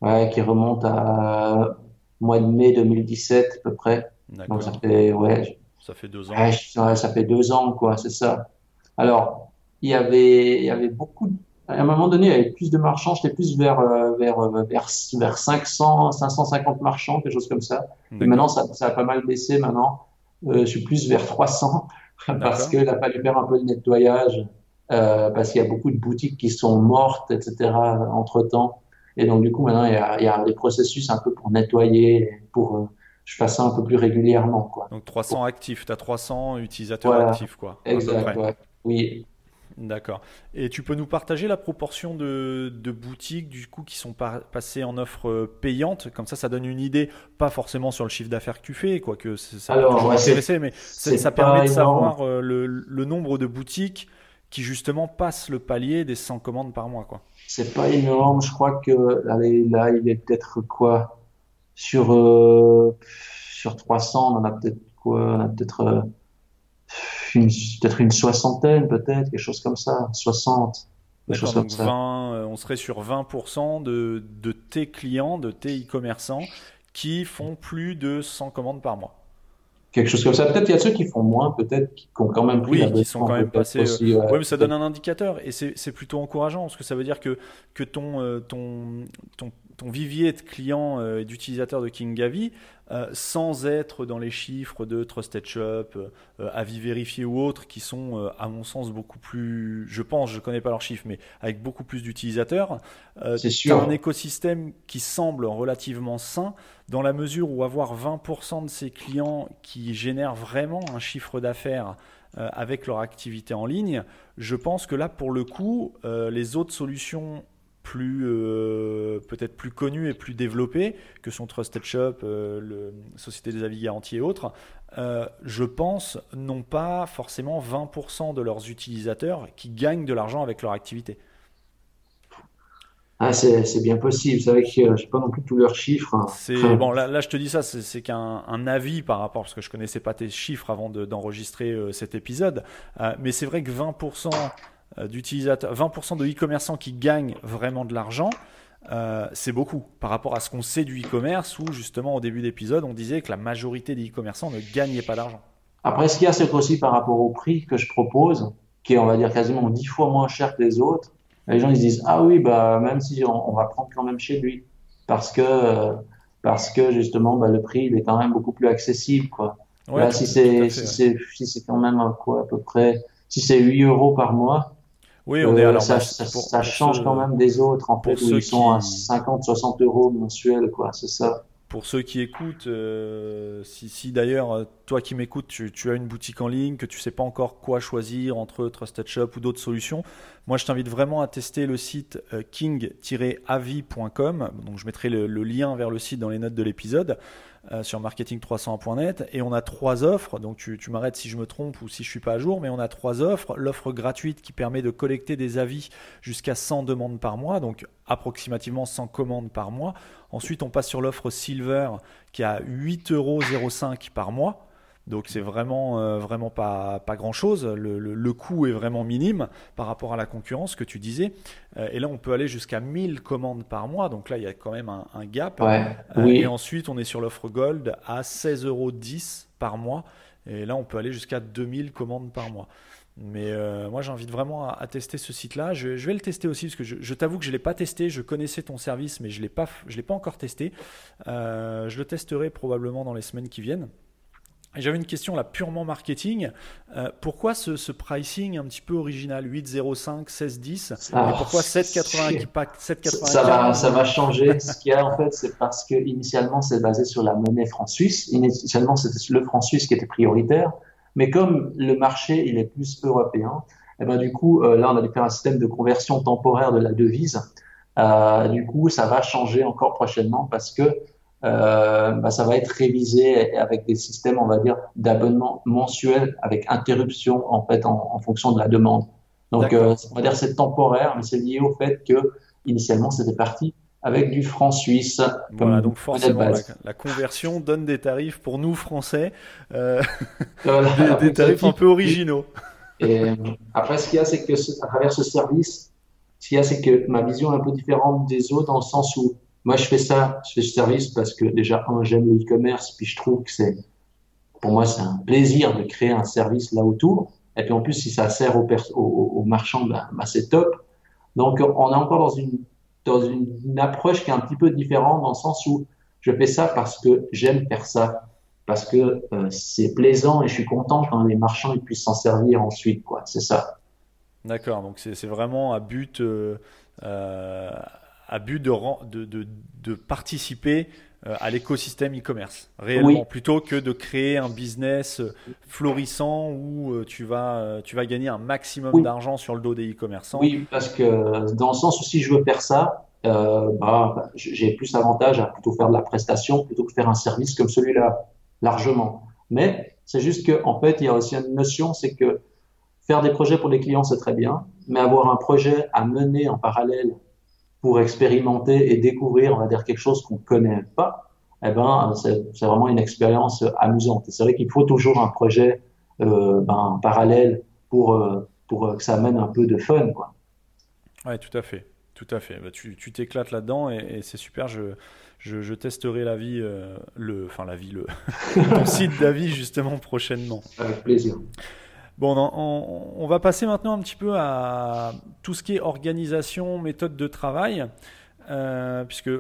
ouais, qui remonte à mois de mai 2017 à peu près. Donc ça fait, ouais. Ça fait deux ans. Ouais, ça fait deux ans, quoi, c'est ça. Alors, il y avait, il y avait beaucoup, à un moment donné, il y avait plus de marchands, j'étais plus vers, euh, vers, euh, vers, vers 500, 550 marchands, quelque chose comme ça. Et maintenant, ça, ça a pas mal baissé maintenant. Euh, je suis plus vers 300 parce qu'il a fallu faire un peu de nettoyage euh, parce qu'il y a beaucoup de boutiques qui sont mortes, etc. entre temps. Et donc du coup maintenant il y a, il y a des processus un peu pour nettoyer, pour je fasse ça un peu plus régulièrement quoi. Donc 300 actifs, tu as 300 utilisateurs actifs quoi. Exact. Ouais. Oui. D'accord. Et tu peux nous partager la proportion de, boutiques du coup qui sont passées en offre euh, payante? Comme ça, ça donne une idée, pas forcément sur le chiffre d'affaires que tu fais, quoique ça peut toujours intéresser, mais ça permet de savoir euh, le, nombre de boutiques qui justement passent le palier des 100 commandes par mois. quoi. C'est pas énorme, je crois que là, il est peut-être quoi? Sur, euh, sur 300, on en a peut-être quoi On a peut-être peut-être une soixantaine, peut-être, quelque chose comme ça, 60. D'accord, donc 20, euh, on serait sur 20% de, de tes clients, de tes e-commerçants qui font plus de 100 commandes par mois. Quelque chose comme ça. Peut-être il y a ceux qui font moins, peut-être qui ont quand même plus. Oui, qui sont quand même passés. Euh, oui, mais ça donne un indicateur et c'est plutôt encourageant parce que ça veut dire que, que ton, euh, ton, ton, ton vivier de clients et d'utilisateurs de Kingavi euh, sans être dans les chiffres de Trusted Shop, euh, avis vérifiés ou autres, qui sont, euh, à mon sens, beaucoup plus, je pense, je ne connais pas leurs chiffres, mais avec beaucoup plus d'utilisateurs. C'est sûr. un écosystème qui semble relativement sain, dans la mesure où avoir 20% de ses clients qui génèrent vraiment un chiffre d'affaires avec leur activité en ligne, je pense que là, pour le coup, les autres solutions plus euh, peut-être plus connus et plus développés que sont Trusted Shop, euh, le Société des avis garantis et autres, euh, je pense n'ont pas forcément 20% de leurs utilisateurs qui gagnent de l'argent avec leur activité. Ah, c'est bien possible. C'est vrai que je n'ai pas non plus tous leurs chiffres. Hein. C'est bon. Là, là, je te dis ça, c'est qu'un avis par rapport parce que je connaissais pas tes chiffres avant d'enregistrer cet épisode. mais c'est vrai que 20% euh, d'utilisateurs, 20% de e-commerçants qui gagnent vraiment de l'argent, euh, c'est beaucoup par rapport à ce qu'on sait du e-commerce où justement au début d'épisode on disait que la majorité des e-commerçants ne gagnaient pas d'argent. Après, ce qu'il y a, c'est aussi par rapport au prix que je propose, qui est, on va dire, quasiment 10 fois moins cher que les autres. Les gens ils se disent, ah oui, bah, même si on, va prendre quand même chez lui. Parce que, parce que justement, bah, le prix, il est quand même beaucoup plus accessible. Quoi. Là, si c'est si c'est quand même quoi, à peu près, si c'est 8 euros par mois, oui, on est alors. Ça, ça, change quand même des autres, en fait, où ils sont à 50, 60 euros mensuels, quoi, c'est ça. Pour ceux qui écoutent, euh, si, si d'ailleurs, toi qui m'écoutes, tu, tu, as une boutique en ligne, que tu sais pas encore quoi choisir entre Trusted Shop ou d'autres solutions, moi je t'invite vraiment à tester le site euh, king-avi.com. Donc je mettrai le, le, lien vers le site dans les notes de l'épisode. Euh, sur marketing301.net et on a trois offres. Donc tu, m'arrêtes si je me trompe ou si je suis pas à jour, mais on a trois offres. L'offre gratuite qui permet de collecter des avis jusqu'à 100 demandes par mois, donc approximativement 100 commandes par mois. Ensuite, on passe sur l'offre Silver qui a 8,05 euros par mois. Donc c'est vraiment, euh, vraiment pas, pas grand-chose. Le, le, coût est vraiment minime par rapport à la concurrence que tu disais. Euh, et là, on peut aller jusqu'à 1000 commandes par mois. Donc là, il y a quand même un, gap. Euh, oui. Et ensuite, on est sur l'offre Gold à 16,10 euros par mois. Et là, on peut aller jusqu'à 2000 commandes par mois. Mais euh, moi, j'invite vraiment à, tester ce site-là. Je, vais le tester aussi parce que je, t'avoue que je ne l'ai pas testé. Je connaissais ton service, mais je ne l'ai, pas, l'ai pas encore testé. Euh, je le testerai probablement dans les semaines qui viennent. J'avais une question là purement marketing. Euh, pourquoi ce, pricing un petit peu original 8,05, 16,10 et pourquoi 7,80 ça va, ça va changer. Ce qu'il y a en fait, c'est parce que initialement c'est basé sur la monnaie franc suisse. Initialement c'était le franc suisse qui était prioritaire. Mais comme le marché il est plus européen, et eh ben du coup euh, là on a dû faire un système de conversion temporaire de la devise. Euh, du coup ça va changer encore prochainement parce que euh, bah, ça va être révisé avec des systèmes on va dire d'abonnement mensuel avec interruption en fait en, en fonction de la demande. Donc euh, on va dire c'est temporaire mais c'est lié au fait que initialement c'était parti avec du franc suisse. Voilà, donc forcément, la, conversion donne des tarifs pour nous Français, euh, des, tarifs un peu originaux. Et après, ce qu'il y a, c'est que à travers ce service, ce qu'il y a, c'est que ma vision est un peu différente des autres dans le sens où moi, je fais ça, je fais ce service parce que déjà, un, j'aime le e-commerce, puis je trouve que c'est, pour moi, c'est un plaisir de créer un service là autour. Et puis en plus, si ça sert aux, marchands, ben, ben, c'est top. Donc, on est encore dans une dans approche qui est un petit peu différente dans le sens où je fais ça parce que j'aime faire ça, parce que euh, c'est plaisant et je suis content quand les marchands ils puissent s'en servir ensuite, quoi. C'est ça. D'accord, donc c'est vraiment à but, euh, euh, à but de, de, de, de participer euh, à l'écosystème e-commerce, réellement, plutôt que de créer un business euh, florissant où euh, tu vas, tu vas gagner un maximum d'argent sur le dos des e-commerçants. Oui, parce que dans le sens où si je veux faire ça, bah, j'ai plus avantage à plutôt faire de la prestation plutôt que faire un service comme celui-là, largement. Mais c'est juste que en fait, il y a aussi une notion, c'est que faire des projets pour les clients, c'est très bien, mais avoir un projet à mener en parallèle pour expérimenter et découvrir, on va dire, quelque chose qu'on connaît pas, eh ben, c'est vraiment une expérience amusante. C'est vrai qu'il faut toujours un projet euh, ben, parallèle pour, euh, pour que ça amène un peu de fun. Quoi. Ouais, tout à fait. Tout à fait. Bah, tu t'éclates là-dedans et, c'est super. Je, je, je, testerai la vie, euh, le, enfin la vie, le ton site d'avis justement prochainement. Avec plaisir. Bon, on, va passer maintenant un petit peu à tout ce qui est organisation, méthode de travail, euh, puisque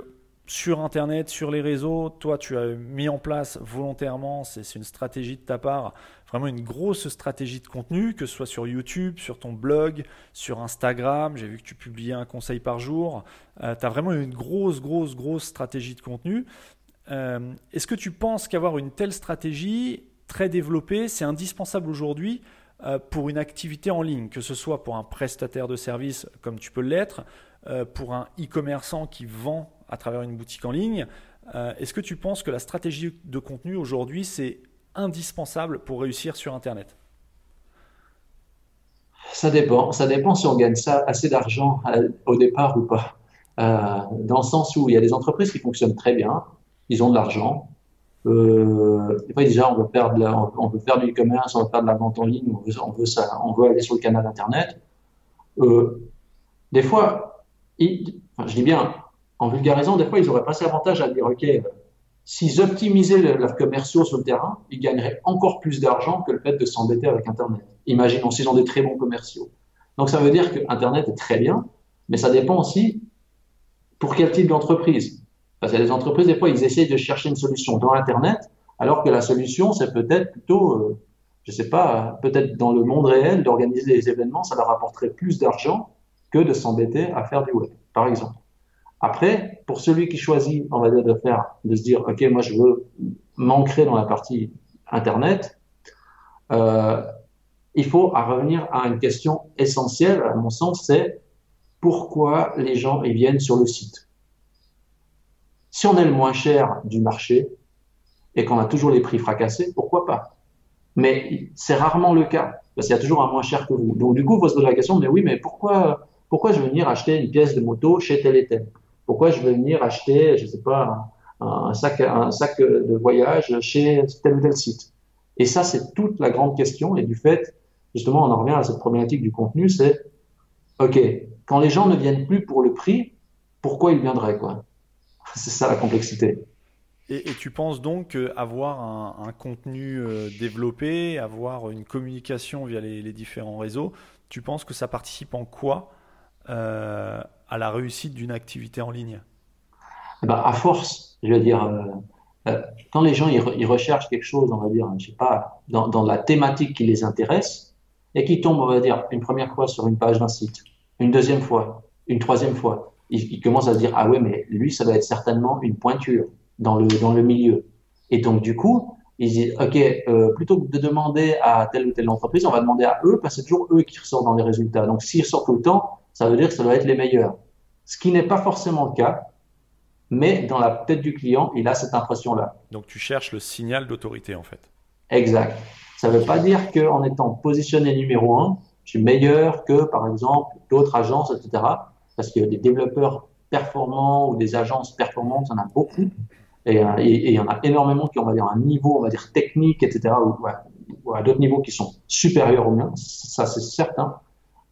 sur Internet, sur les réseaux, toi, tu as mis en place volontairement, c'est une stratégie de ta part, vraiment une grosse stratégie de contenu, que ce soit sur YouTube, sur ton blog, sur Instagram, j'ai vu que tu publiais un conseil par jour, euh, tu as vraiment une grosse, grosse, grosse stratégie de contenu. Euh, est-ce que tu penses qu'avoir une telle stratégie très développée, c'est indispensable aujourd'hui pour une activité en ligne, que ce soit pour un prestataire de service comme tu peux l'être, euh, pour un e-commerçant qui vend à travers une boutique en ligne. Euh, est-ce que tu penses que la stratégie de contenu aujourd'hui, c'est indispensable pour réussir sur Internet? Ça dépend. Ça dépend si on gagne ça assez d'argent au départ ou pas. dans le sens où il y a des entreprises qui fonctionnent très bien, ils ont de l'argent, euh, déjà, on veut faire du e-commerce, on veut faire de la vente en ligne, on veut, aller sur le canal Internet. Euh, des fois, je dis bien, en vulgarisant, des fois, ils auraient passé avantage à dire, OK, s'ils optimisaient leurs commerciaux sur le terrain, ils gagneraient encore plus d'argent que le fait de s'embêter avec Internet. Imaginons s'ils ont des très bons commerciaux. Donc, ça veut dire que Internet est très bien, mais ça dépend aussi pour quel type d'entreprise. Parce que les entreprises, des fois, ils essayent de chercher une solution dans Internet, alors que la solution, c'est peut-être plutôt, euh, je sais pas, peut-être dans le monde réel, d'organiser des événements, ça leur apporterait plus d'argent que de s'embêter à faire du web, par exemple. Après, pour celui qui choisit, on va dire, de faire, de se dire, OK, moi, je veux m'ancrer dans la partie Internet, euh, il faut à revenir à une question essentielle, à mon sens, c'est pourquoi les gens ils viennent sur le site? Si on est le moins cher du marché et qu'on a toujours les prix fracassés, pourquoi pas? Mais c'est rarement le cas, parce qu'il y a toujours un moins cher que vous. Donc du coup, faut se poser la question, mais oui, mais pourquoi, pourquoi je vais venir acheter une pièce de moto chez tel et tel? Pourquoi je vais venir acheter, je sais pas, un, sac, un sac de voyage chez tel ou tel site? Et ça, c'est toute la grande question. Et du fait, justement, on en revient à cette problématique du contenu, c'est, OK, quand les gens ne viennent plus pour le prix, pourquoi ils viendraient, quoi? C'est ça la complexité. Et, tu penses donc avoir un, contenu développé, avoir une communication via les, différents réseaux, tu penses que ça participe en quoi à la réussite d'une activité en ligne? Eh ben, À force, je veux dire, quand les gens ils, recherchent quelque chose, on va dire, je sais pas, dans, dans la thématique qui les intéresse, et qui tombent, on va dire, une première fois sur une page d'un site, une deuxième fois, une troisième fois, ils, commencent à se dire ah ouais mais lui ça va être certainement une pointure dans le dans le milieu. Et donc du coup ils disent ok euh, plutôt que de demander à telle ou telle entreprise, on va demander à eux parce que c'est toujours eux qui ressortent dans les résultats. Donc s'ils ressortent tout le temps, ça veut dire que ça doit être les meilleurs. Ce qui n'est pas forcément le cas, mais dans la tête du client, il a cette impression-là. Donc tu cherches le signal d'autorité en fait. Exact. Ça ne veut pas dire qu'en étant positionné numéro un, je suis meilleur que, par exemple, d'autres agences, etc. Parce que des développeurs performants ou des agences performantes, il y en a beaucoup. Et, euh, il y en a énormément qui ont, un niveau, on va dire, technique, etc. ou, à d'autres niveaux qui sont supérieurs aux miens. Ça, c'est certain.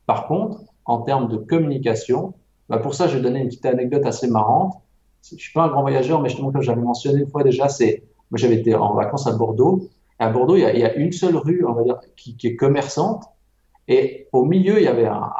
Par contre, en termes de communication, bah pour ça, je vais donner une petite anecdote assez marrante. Je suis pas un grand voyageur, mais justement, comme j'avais mentionné une fois déjà, c'est, moi, j'avais été en vacances à Bordeaux à Bordeaux, il y, a, une seule rue, on va dire, qui, est commerçante. Et au milieu, il y avait un,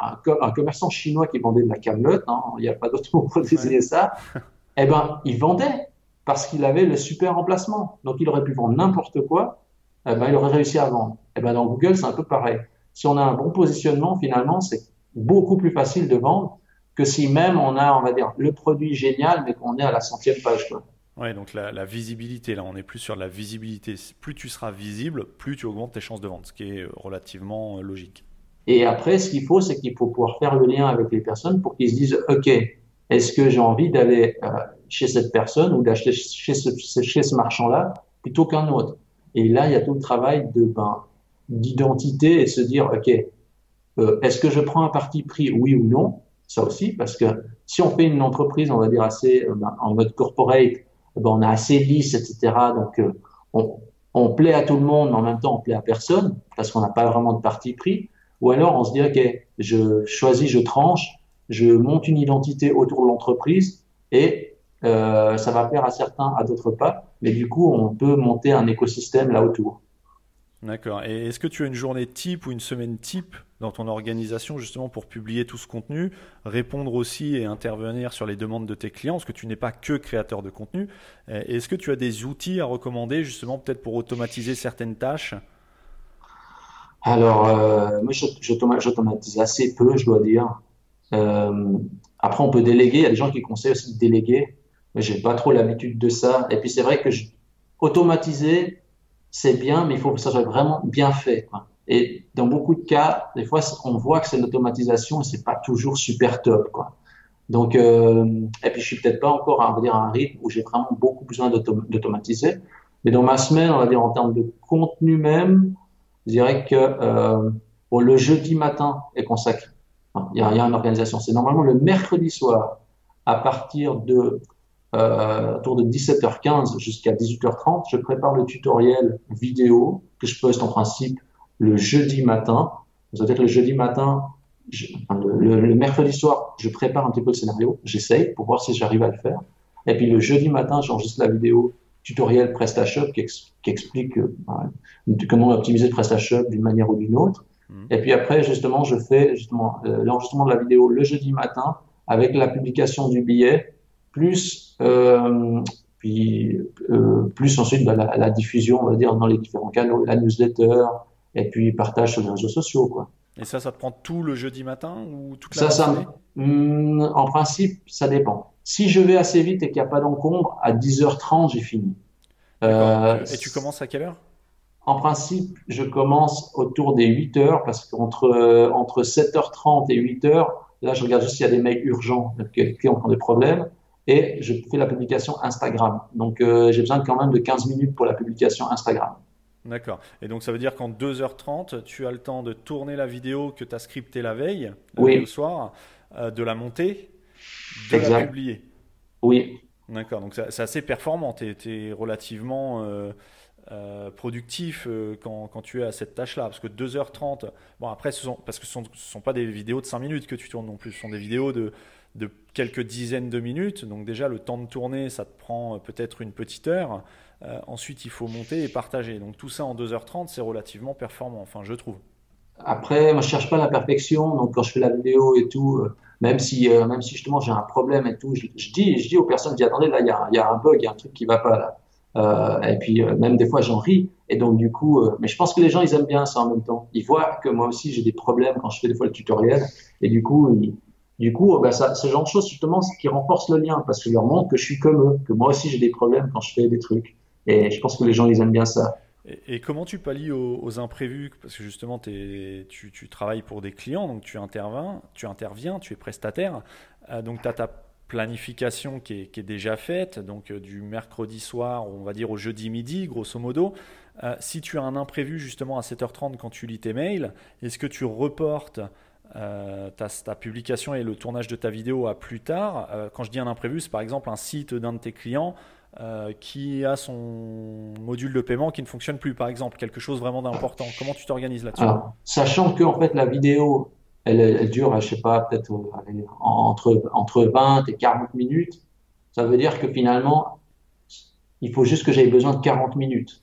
un, commerçant chinois qui vendait de la camelote. Hein, il n'y a pas d'autre mot pour désigner ça. Eh ben, il vendait parce qu'il avait le super emplacement. Donc, il aurait pu vendre n'importe quoi. Eh ben, il aurait réussi à vendre. Eh ben, dans Google, c'est un peu pareil. Si on a un bon positionnement, finalement, c'est beaucoup plus facile de vendre que si même on a, on va dire, le produit génial, mais qu'on est à la centième page. Quoi. Ouais, donc la, visibilité, là, on est plus sur la visibilité. Plus tu seras visible, plus tu augmentes tes chances de vente, ce qui est euh, relativement euh, logique. Et après, ce qu'il faut, c'est qu'il faut pouvoir faire le lien avec les personnes pour qu'ils se disent, OK, est-ce que j'ai envie d'aller euh, chez cette personne ou d'acheter chez ce, chez ce marchand-là plutôt qu'un autre? Et là, il y a tout le travail de ben, d'identité et se dire, OK, est-ce que je prends un parti pris, oui ou non? Ça aussi, parce que si on fait une entreprise, on va dire assez ben, en mode corporate, eh ben, on est assez lisse, etc. Donc, euh, on, on, plaît à tout le monde, mais en même temps, on plaît à personne parce qu'on n'a pas vraiment de parti pris. Ou alors, on se dit, OK, je choisis, je tranche, je monte une identité autour de l'entreprise et euh, ça va plaire à certains, à d'autres pas. Mais du coup, on peut monter un écosystème là autour. D'accord. Et est-ce que tu as une journée type ou une semaine type dans ton organisation justement pour publier tout ce contenu, répondre aussi et intervenir sur les demandes de tes clients, parce que tu n'es pas que créateur de contenu. Est-ce que tu as des outils à recommander justement peut-être pour automatiser certaines tâches? Alors, euh, moi j'automatise assez peu, je dois dire. Euh, après, on peut déléguer. Il y a des gens qui conseillent aussi de déléguer. Mais j'ai pas trop l'habitude de ça. Et puis c'est vrai que automatiser, c'est bien, mais il faut que ça soit vraiment bien fait. Et dans beaucoup de cas, des fois, on voit que c'est l'automatisation et c'est pas toujours super top, quoi. Donc, euh, et puis je suis peut-être pas encore, va dire, à un rythme où j'ai vraiment beaucoup besoin d'automatiser. Mais dans ma semaine, on va dire en termes de contenu même, je dirais que euh, le jeudi matin est consacré. A, il y a une organisation. C'est normalement le mercredi soir à partir de euh, autour de 17h15 jusqu'à 18h30, je prépare le tutoriel vidéo que je poste en principe le jeudi matin. C'est-à-dire le jeudi matin, le, mercredi soir, je prépare un petit peu le scénario, j'essaye pour voir si j'arrive à le faire. Et puis le jeudi matin, j'enregistre la vidéo tutoriel PrestaShop qui, qui explique euh, comment optimiser le PrestaShop d'une manière ou d'une autre. Mmh. Et puis après, justement, je fais justement euh, l'enregistrement de la vidéo le jeudi matin avec la publication du billet, plus euh, puis euh, plus ensuite bah, la, la, diffusion, on va dire, dans les différents canaux, la newsletter, et puis partage sur les réseaux sociaux. Quoi. Et ça, ça te prend tout le jeudi matin ou toute la ça, ça, hmm, En principe, ça dépend. Si je vais assez vite et qu'il n'y a pas d'encombre, à 10h30, j'ai fini. Euh, et tu commences à quelle heure? En principe, je commence autour des 8h parce qu'entre euh, entre 7h30 et 8h, là, je regarde juste s'il y a des mails urgents, qui ont des problèmes, et je fais la publication Instagram. Donc, euh, j'ai besoin quand même de 15 minutes pour la publication Instagram. D'accord. Et donc ça veut dire qu'en 2h30, tu as le temps de tourner la vidéo que tu as scriptée la veille, le soir, euh, de la monter, de la publier. Oui. D'accord. Donc c'est assez performant. Tu es, relativement euh, euh, productif quand, quand, tu es à cette tâche-là. Parce que 2h30, bon après, ce sont, parce que ce ne sont, sont, pas des vidéos de 5 minutes que tu tournes non plus, ce sont des vidéos de, de quelques dizaines de minutes. Donc déjà, le temps de tourner, ça te prend peut-être une petite heure. Ensuite, il faut monter et partager. Donc tout ça en 2h30, c'est relativement performant, enfin je trouve. Après, moi, je cherche pas la perfection. Donc quand je fais la vidéo et tout, même si, même si justement j'ai un problème et tout, je, dis, je dis aux personnes, je dis attendez, là, il y a, un bug, il y a un truc qui va pas là. Euh, et puis euh, même des fois j'en ris. Et donc du coup, euh, mais je pense que les gens ils aiment bien ça en même temps. Ils voient que moi aussi j'ai des problèmes quand je fais des fois le tutoriel. Et du coup, du coup, bah, ça, ce genre de choses justement, qui renforce le lien parce que je leur montre que je suis comme eux, que moi aussi j'ai des problèmes quand je fais des trucs. Et je pense que les gens ils aiment bien ça. Et, comment tu pallies aux, imprévus? Parce que justement, tu, travailles pour des clients, donc tu interviens, tu interviens, tu es prestataire. donc tu as ta planification qui est, déjà faite, donc euh, du mercredi soir, on va dire au jeudi midi, grosso modo. Euh, si tu as un imprévu justement à 7h30 quand tu lis tes mails, est-ce que tu reportes euh, ta, publication et le tournage de ta vidéo à plus tard? Quand je dis un imprévu, c'est par exemple un site d'un de tes clients qui a son module de paiement qui ne fonctionne plus, par exemple, quelque chose vraiment d'important. Comment tu t'organises là-dessus? Sachant que en fait la vidéo elle, dure, je sais pas, peut-être euh, entre, entre 20 et 40 minutes. Ça veut dire que finalement, il faut juste que j'aie besoin de 40 minutes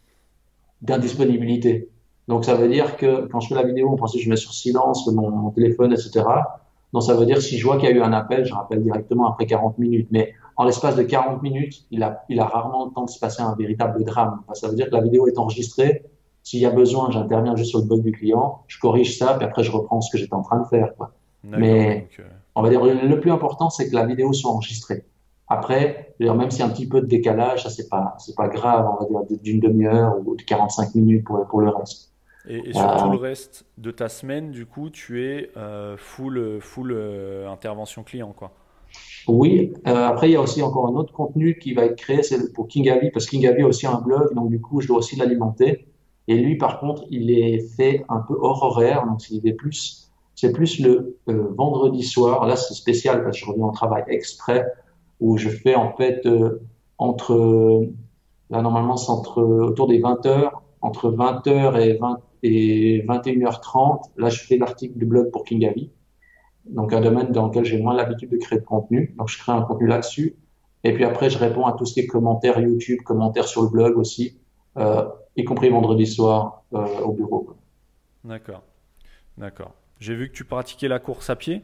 d'indisponibilité. Donc ça veut dire que quand je fais la vidéo, on pense que je mets sur silence mon, téléphone, etc. Donc ça veut dire si je vois qu'il y a eu un appel, je rappelle directement après 40 minutes. Mais en l'espace de 40 minutes, il a, il a rarement le temps de se passer un véritable drame. ça veut dire que la vidéo est enregistrée, s'il y a besoin, j'interviens juste sur le bug du client, je corrige ça, puis après je reprends ce que j'étais en train de faire. Quoi. Mais euh, on va dire le plus important, c'est que la vidéo soit enregistrée. Après, même s'il y a un petit peu de décalage, ça c'est pas c'est pas grave, on va dire d'une demi-heure ou de 45 minutes pour pour le reste. Et, sur tout le reste de ta semaine, du coup, tu es euh, full full euh, intervention client, quoi. Oui. après, il y a aussi encore un autre contenu qui va être créé, c'est pour Kingavi, parce que Kingavi a aussi un blog, donc du coup, je dois aussi l'alimenter. Et lui, par contre, il est fait un peu hors horaire, donc plus, c'est plus le euh, vendredi soir. Là, c'est spécial parce que je reviens au travail exprès où je fais en fait euh, entre, là normalement c'est entre autour des 20 heures, entre 20 heures et 20 et 21h30. Là, je fais l'article du blog pour Kingavi, donc un domaine dans lequel j'ai moins l'habitude de créer de contenu. Donc je crée un contenu là-dessus. Et puis après, je réponds à tout ce qui est commentaires YouTube, commentaires sur le blog aussi. Euh, y compris vendredi soir euh, au bureau. D'accord, d'accord. J'ai vu que tu pratiquais la course à pied.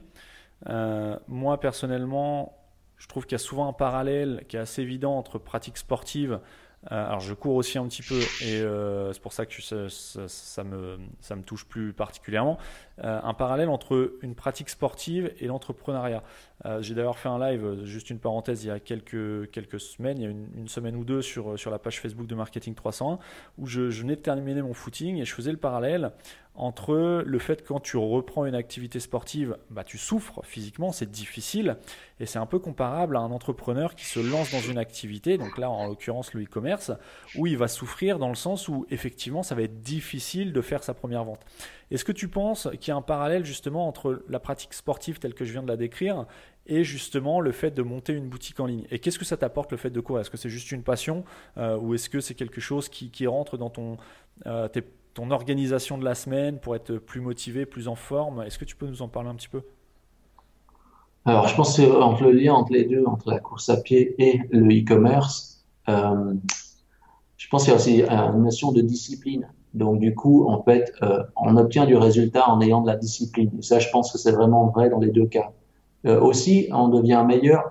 Euh, moi, personnellement, je trouve qu'il y a souvent un parallèle qui est assez évident entre pratique sportive alors je cours aussi un petit peu et euh, c'est pour ça que ça, me, ça me touche plus particulièrement. Euh, un parallèle entre une pratique sportive et l'entrepreneuriat. J'ai d'ailleurs fait un live, juste une parenthèse, il y a quelques, quelques semaines, il y a une, semaine ou deux sur, sur la page Facebook de Marketing 301 où je, je venais de terminer mon footing et je faisais le parallèle entre le fait que quand tu reprends une activité sportive, bah, tu souffres physiquement, c'est difficile, et c'est un peu comparable à un entrepreneur qui se lance dans une activité, donc là en l'occurrence le e-commerce, où il va souffrir dans le sens où effectivement ça va être difficile de faire sa première vente. Est-ce que tu penses qu'il y a un parallèle justement entre la pratique sportive telle que je viens de la décrire et justement le fait de monter une boutique en ligne? Et qu'est-ce que ça t'apporte le fait de courir? Est-ce que c'est juste une passion euh, ou est-ce que c'est quelque chose qui, rentre dans ton, euh, tes ton organisation de la semaine pour être plus motivé, plus en forme. Est-ce que tu peux nous en parler un petit peu? Alors, je pense que entre le lien entre les deux, entre la course à pied et le e-commerce, euh, je pense qu'il y a aussi une notion de discipline. Donc, du coup, en fait, euh, on obtient du résultat en ayant de la discipline. Et ça, je pense que c'est vraiment vrai dans les deux cas. Euh, aussi, on devient meilleur.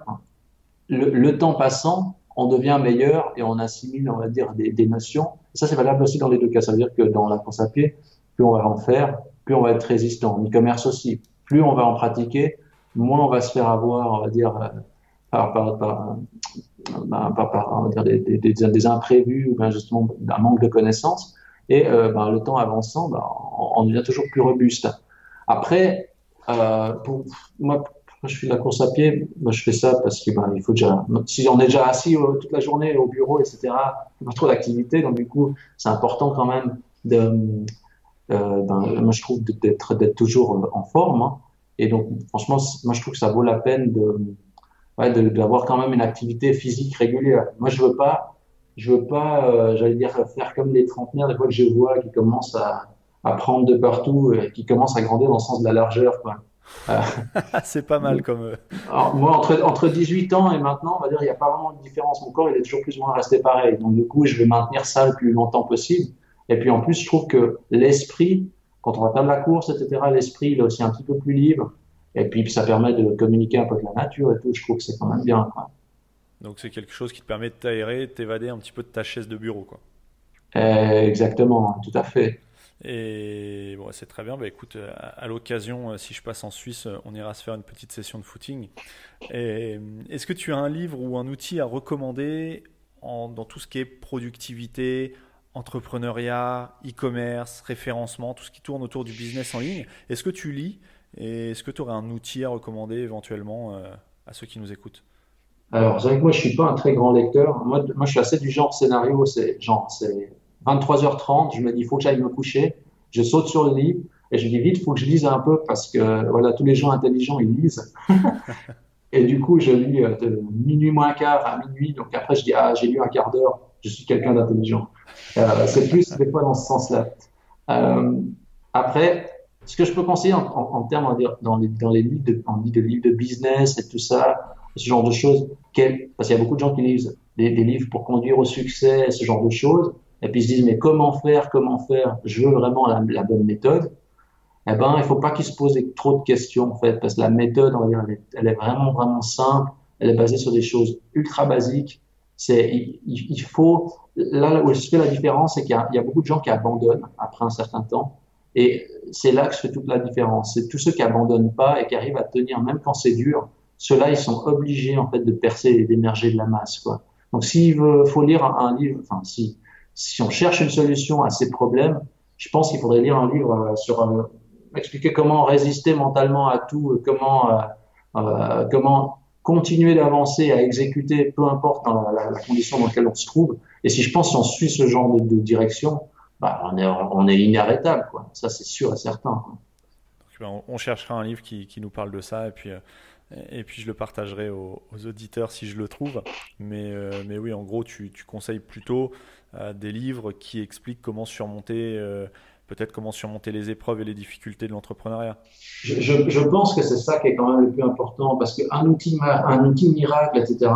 le, temps passant, on devient meilleur et on assimile, on va dire, des, des notions. ça, c'est valable aussi dans les deux cas. Ça veut dire que dans la course à pied, plus on va en faire, plus on va être résistant. En e-commerce aussi, plus on va en pratiquer, moins on va se faire avoir, on va dire, par, des, imprévus ou justement d'un manque de connaissances. Et euh, ben, le temps avançant, ben, on, devient toujours plus robuste. Après, euh, pour, moi, je fais la course à pied, moi je fais ça parce que ben, il faut déjà. Si on est déjà assis euh, toute la journée au bureau, etc., il pas trop d'activité, donc du coup, c'est important quand même de. Euh, ben, moi je trouve d'être d'être toujours en forme. Hein. Et donc, franchement, moi je trouve que ça vaut la peine de ouais, d'avoir quand même une activité physique régulière. Moi je veux pas, je veux pas, euh, j'allais dire faire comme les trentenaires des fois que je vois qui commencent à, à prendre de partout, et qui commencent à grandir dans le sens de la largeur, quoi. c'est pas mal comme. moi, entre, entre 18 ans et maintenant, on va dire, il n'y a pas vraiment de différence. Mon corps, il est toujours plus ou moins resté pareil. Donc, du coup, je vais maintenir ça le plus longtemps possible. Et puis, en plus, je trouve que l'esprit, quand on va faire de la course, etc., l'esprit, il est aussi un petit peu plus libre. Et puis, ça permet de communiquer un peu avec la nature et tout. Je trouve que c'est quand même bien. Donc, c'est quelque chose qui te permet de t'aérer, de t'évader un petit peu de ta chaise de bureau, quoi. Euh, exactement, tout à fait. Et bon, c'est très bien. Bah, écoute, à, l'occasion, euh, si je passe en Suisse, euh, on ira se faire une petite session de footing. Est-ce que tu as un livre ou un outil à recommander dans tout ce qui est productivité, entrepreneuriat, e-commerce, référencement, tout ce qui tourne autour du business en ligne? Est-ce que tu lis et est-ce que tu aurais un outil à recommander éventuellement à ceux qui nous écoutent? Alors, c'est vrai que moi, je suis pas un très grand lecteur. Moi, moi je suis assez du genre scénario, c'est genre, c'est 23h30, je me dis, il faut que j'aille me coucher. Je saute sur le lit et je dis vite, il faut que je lise un peu parce que voilà, tous les gens intelligents, ils lisent. et du coup, je lis euh, de minuit moins quart à minuit. Donc après, je dis, ah, j'ai lu un quart d'heure, je suis quelqu'un d'intelligent. Euh, c'est plus des fois dans ce sens-là. Euh, après, ce que je peux conseiller en, en, en termes, dans les, dans les livres de, livres de business et tout ça, ce genre de choses, parce qu'il y a beaucoup de gens qui lisent des, des livres pour conduire au succès, ce genre de choses et puis ils se disent mais comment faire, comment faire, je veux vraiment la, bonne méthode, eh ben il faut pas qu'ils se posent trop de questions en fait, parce que la méthode, on va dire, elle est, vraiment vraiment simple, elle est basée sur des choses ultra basiques. C'est il, il, faut là où je fais la différence, c'est qu'il y, a beaucoup de gens qui abandonnent après un certain temps, et c'est là que je fais toute la différence. C'est tous ceux qui abandonnent pas et qui arrivent à tenir même quand c'est dur. Ceux-là, ils sont obligés en fait de percer et d'émerger de la masse quoi. Donc s'il faut lire un, un livre, enfin si si on cherche une solution à ces problèmes, je pense qu'il faudrait lire un livre euh, sur euh, expliquer comment résister mentalement à tout, euh, comment comment continuer d'avancer, à exécuter, peu importe dans la, condition dans laquelle on se trouve. Et si je pense si on suit ce genre de, direction, bah, on est on est inarrêtable, quoi. Ça c'est sûr et certain. Ben, on cherchera un livre qui, qui, nous parle de ça et puis et puis je le partagerai aux, aux auditeurs si je le trouve. Mais, mais oui, en gros, tu, tu conseilles plutôt des livres qui expliquent comment surmonter, euh, peut-être comment surmonter les épreuves et les difficultés de l'entrepreneuriat. Je, pense que c'est ça qui est quand même le plus important parce qu'un outil, un outil miracle, etc.,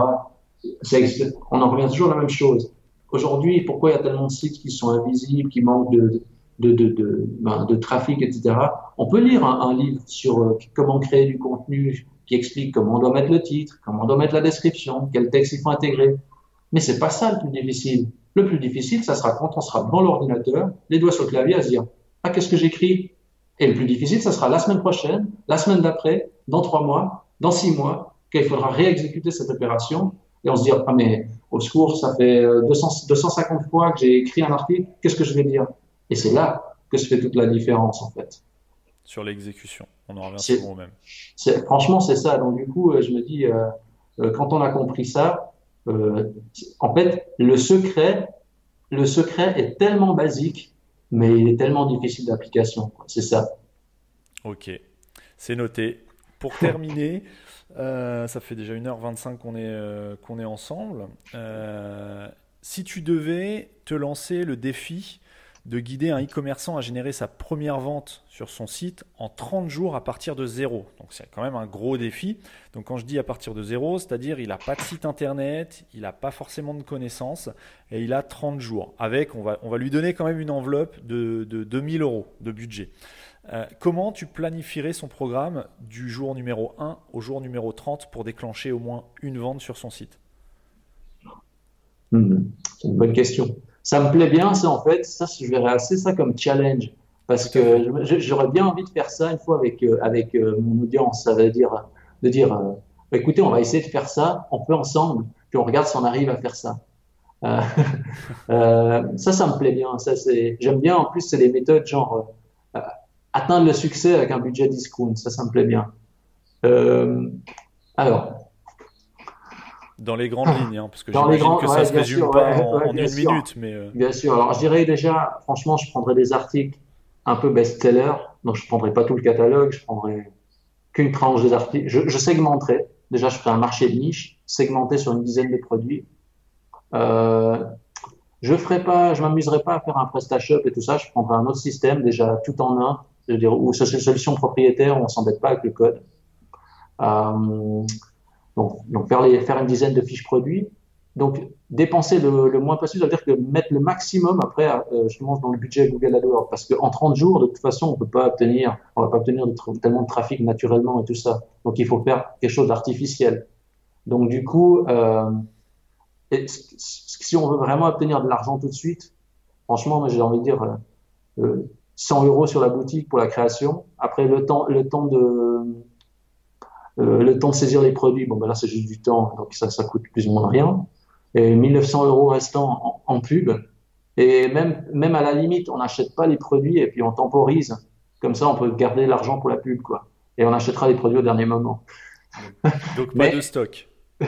on en revient toujours à la même chose. Aujourd'hui, pourquoi il y a tellement de sites qui sont invisibles, qui manquent de, de, de, ben, trafic, etc. On peut lire un, livre sur comment créer du contenu, qui explique comment on doit mettre le titre, comment on doit mettre la description, quel texte il faut intégrer. Mais c'est pas ça le plus difficile. Le plus difficile, ça sera quand on sera devant l'ordinateur, les doigts sur le clavier, à se dire ah qu'est-ce que j'écris? Et le plus difficile, ça sera la semaine prochaine, la semaine d'après, dans trois mois, dans six mois, qu'il faudra réexécuter cette opération et on se dit ah mais au secours, ça fait 200, 250 fois que j'ai écrit un article, qu'est-ce que je vais dire? Et c'est là que se fait toute la différence en fait sur l'exécution. On en revient souvent au même. Franchement, c'est ça. Donc du coup, euh, je me dis, euh, euh, quand on a compris ça, euh, en fait, le secret, le secret est tellement basique, mais il est tellement difficile d'application. C'est ça. Ok, c'est noté. Pour terminer, euh, ça fait déjà 1h25 qu'on est, qu'on est ensemble. si tu devais te lancer le défi de guider un e-commerçant à générer sa première vente sur son site en 30 jours à partir de zéro. Donc c'est quand même un gros défi. Donc quand je dis à partir de zéro, c'est-à-dire il n'a pas de site internet, il n'a pas forcément de connaissances et il a 30 jours. Avec, on va, lui donner quand même une enveloppe de, de 2000 euros de budget. Euh, comment tu planifierais son programme du jour numéro 1 au jour numéro 30 pour déclencher au moins une vente sur son site? Mmh, C'est une bonne question ça me plaît bien, ça, en fait, ça, je verrais assez ça comme challenge. Parce que j'aurais bien envie de faire ça une fois avec, euh, avec euh, mon audience. Ça veut dire, de dire, euh, bah, écoutez, on va essayer de faire ça, on peut ensemble, puis on regarde si on arrive à faire ça. Ça, ça me plaît bien. Ça, c'est, j'aime bien. En plus, c'est des méthodes genre atteindre le succès avec un budget discount. Ça, ça me plaît bien. alors, dans les grandes lignes, hein, parce que j'imagine que ça ne se résume pas en, une minute. Mais euh. Bien sûr. Alors, je dirais déjà, franchement, je prendrais des articles un peu best-seller. Donc, je prendrais pas tout le catalogue, je prendrais qu'une tranche des articles. Je, je, segmenterais. Déjà, je ferais un marché de niche, segmenté sur une dizaine de produits. Euh, je ferais pas, je m'amuserais pas à faire un PrestaShop et tout ça. Je prendrais un autre système, déjà tout en un, dire, ou c'est une solution propriétaire, on s'embête pas avec le code. Euh, donc, donc faire, les, faire une dizaine de fiches produits. Donc, dépenser le, le moins possible, ça veut dire que mettre le maximum après, euh, justement, dans le budget Google AdWords. Parce qu'en 30 jours, de toute façon, on peut pas obtenir, on va pas obtenir tellement de trafic naturellement et tout ça. Donc, il faut faire quelque chose d'artificiel. Donc, du coup, euh, si on veut vraiment obtenir de l'argent tout de suite, franchement, moi, j'ai envie de dire, euh, 100 euros sur la boutique pour la création. Après, le temps, le temps de, euh, le temps de saisir les produits, bon, ben là, c'est juste du temps, donc ça, ça coûte plus ou moins rien. Et 1900 euros restants en, pub. Et même, même à la limite, on n'achète pas les produits et puis on temporise. Comme ça, on peut garder l'argent pour la pub, quoi. Et on achètera les produits au dernier moment. Donc, pas de stock.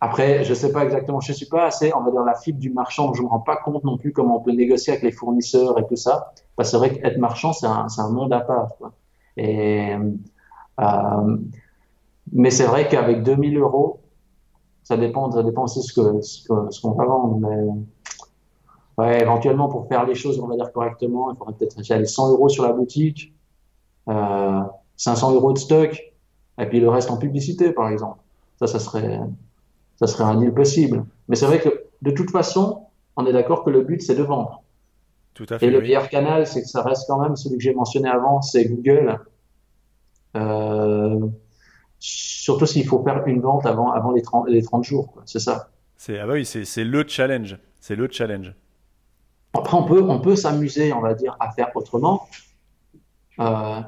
Après, je sais pas exactement, je suis pas assez, on va dire, la fibre du marchand, je me rends pas compte non plus comment on peut négocier avec les fournisseurs et tout ça. Parce que c'est vrai qu'être marchand, c'est un, un, monde à part. Quoi. Et, euh, mais c'est vrai qu'avec 2000 euros, ça dépend, ça dépend aussi ce que, ce qu'on va vendre. Mais ouais, éventuellement, pour faire les choses, on va dire correctement, il faudrait peut-être aller 100 euros sur la boutique, euh, 500 euros de stock, et puis le reste en publicité, par exemple. Ça, ça serait, ça serait un deal possible. Mais c'est vrai que de toute façon, on est d'accord que le but, c'est de vendre. Tout à fait, et le meilleur canal, c'est que ça reste quand même celui que j'ai mentionné avant, c'est Google. Euh, surtout s'il faut faire une vente avant, avant les, 30, les 30 jours, c'est ça. C'est, ah bah oui, c'est, le challenge. C'est le challenge. Après, on peut, on peut s'amuser, on va dire, à faire autrement. Euh,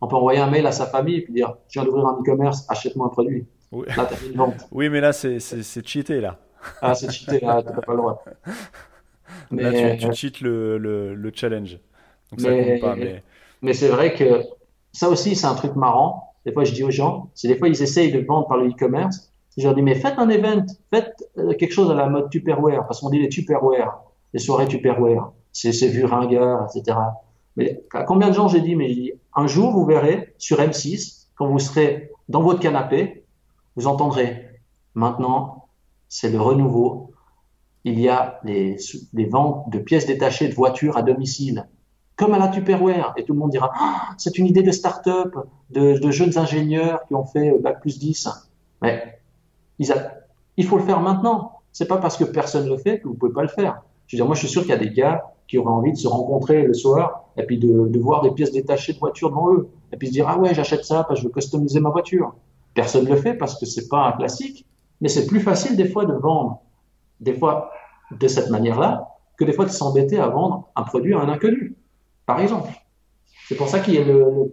on peut envoyer un mail à sa famille et puis dire Je viens d'ouvrir un e-commerce, achète-moi un produit. Oui. Là, une vente. Oui, mais là, c'est, cheaté, là. Ah, c'est cheaté, là, t'as pas le droit. Mais... Là, tu, tu cheats le, le, le, challenge. Donc, ça compte pas. Mais, mais c'est vrai que ça aussi, c'est un truc marrant. Des fois, je dis aux gens, c'est des fois, ils essayent de vendre par le e-commerce. Je leur dis, mais faites un event, faites euh, quelque chose à la mode Tupperware, parce qu'on dit les Tupperware, les soirées Tupperware, c'est vu ringard, etc. Mais à combien de gens j'ai dit, mais dit, un jour, vous verrez sur M6, quand vous serez dans votre canapé, vous entendrez, maintenant, c'est le renouveau. Il y a des, des ventes de pièces détachées de voitures à domicile comme à la Tupperware. Et tout le monde dira, ah, c'est une idée de start-up, de, jeunes ingénieurs qui ont fait euh, Bac plus 10. Mais il faut le faire maintenant. C'est pas parce que personne le fait que vous pouvez pas le faire. Je veux dire, moi, je suis sûr qu'il y a des gars qui auraient envie de se rencontrer le soir et puis de, voir des pièces détachées de voiture devant eux. Et puis se dire, ah ouais, j'achète ça parce que je veux customiser ma voiture. Personne ne le fait parce que c'est pas un classique. Mais c'est plus facile des fois de vendre, des fois de cette manière-là, que des fois de s'embêter à vendre un produit à un inconnu par exemple. C'est pour ça qu'il y a le,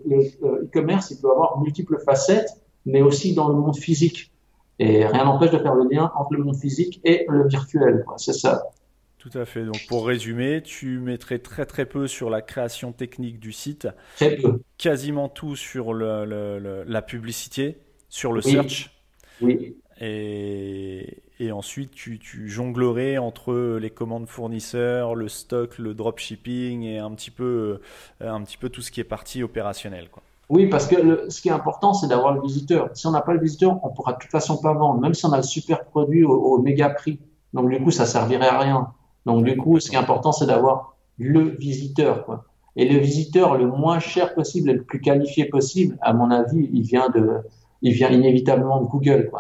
e-commerce, il peut avoir multiples facettes, mais aussi dans le monde physique. Et rien n'empêche de faire le lien entre le monde physique et le virtuel. C'est ça. Tout à fait. Donc pour résumer, tu mettrais très très peu sur la création technique du site. Très peu. Quasiment tout sur la publicité, sur le search. Oui. Et, ensuite tu, jonglerais entre les commandes fournisseurs, le stock, le dropshipping et un petit peu, euh, un petit peu tout ce qui est partie opérationnelle. Quoi. Oui, parce que ce qui est important, c'est d'avoir le visiteur. Si on n'a pas le visiteur, on pourra de toute façon pas vendre, même si on a le super produit au, méga prix. Donc du coup, ça servirait à rien. Donc du coup, ce qui est important, c'est d'avoir le visiteur. Et le visiteur le moins cher possible et le plus qualifié possible, à mon avis, il vient de, il vient inévitablement de Google.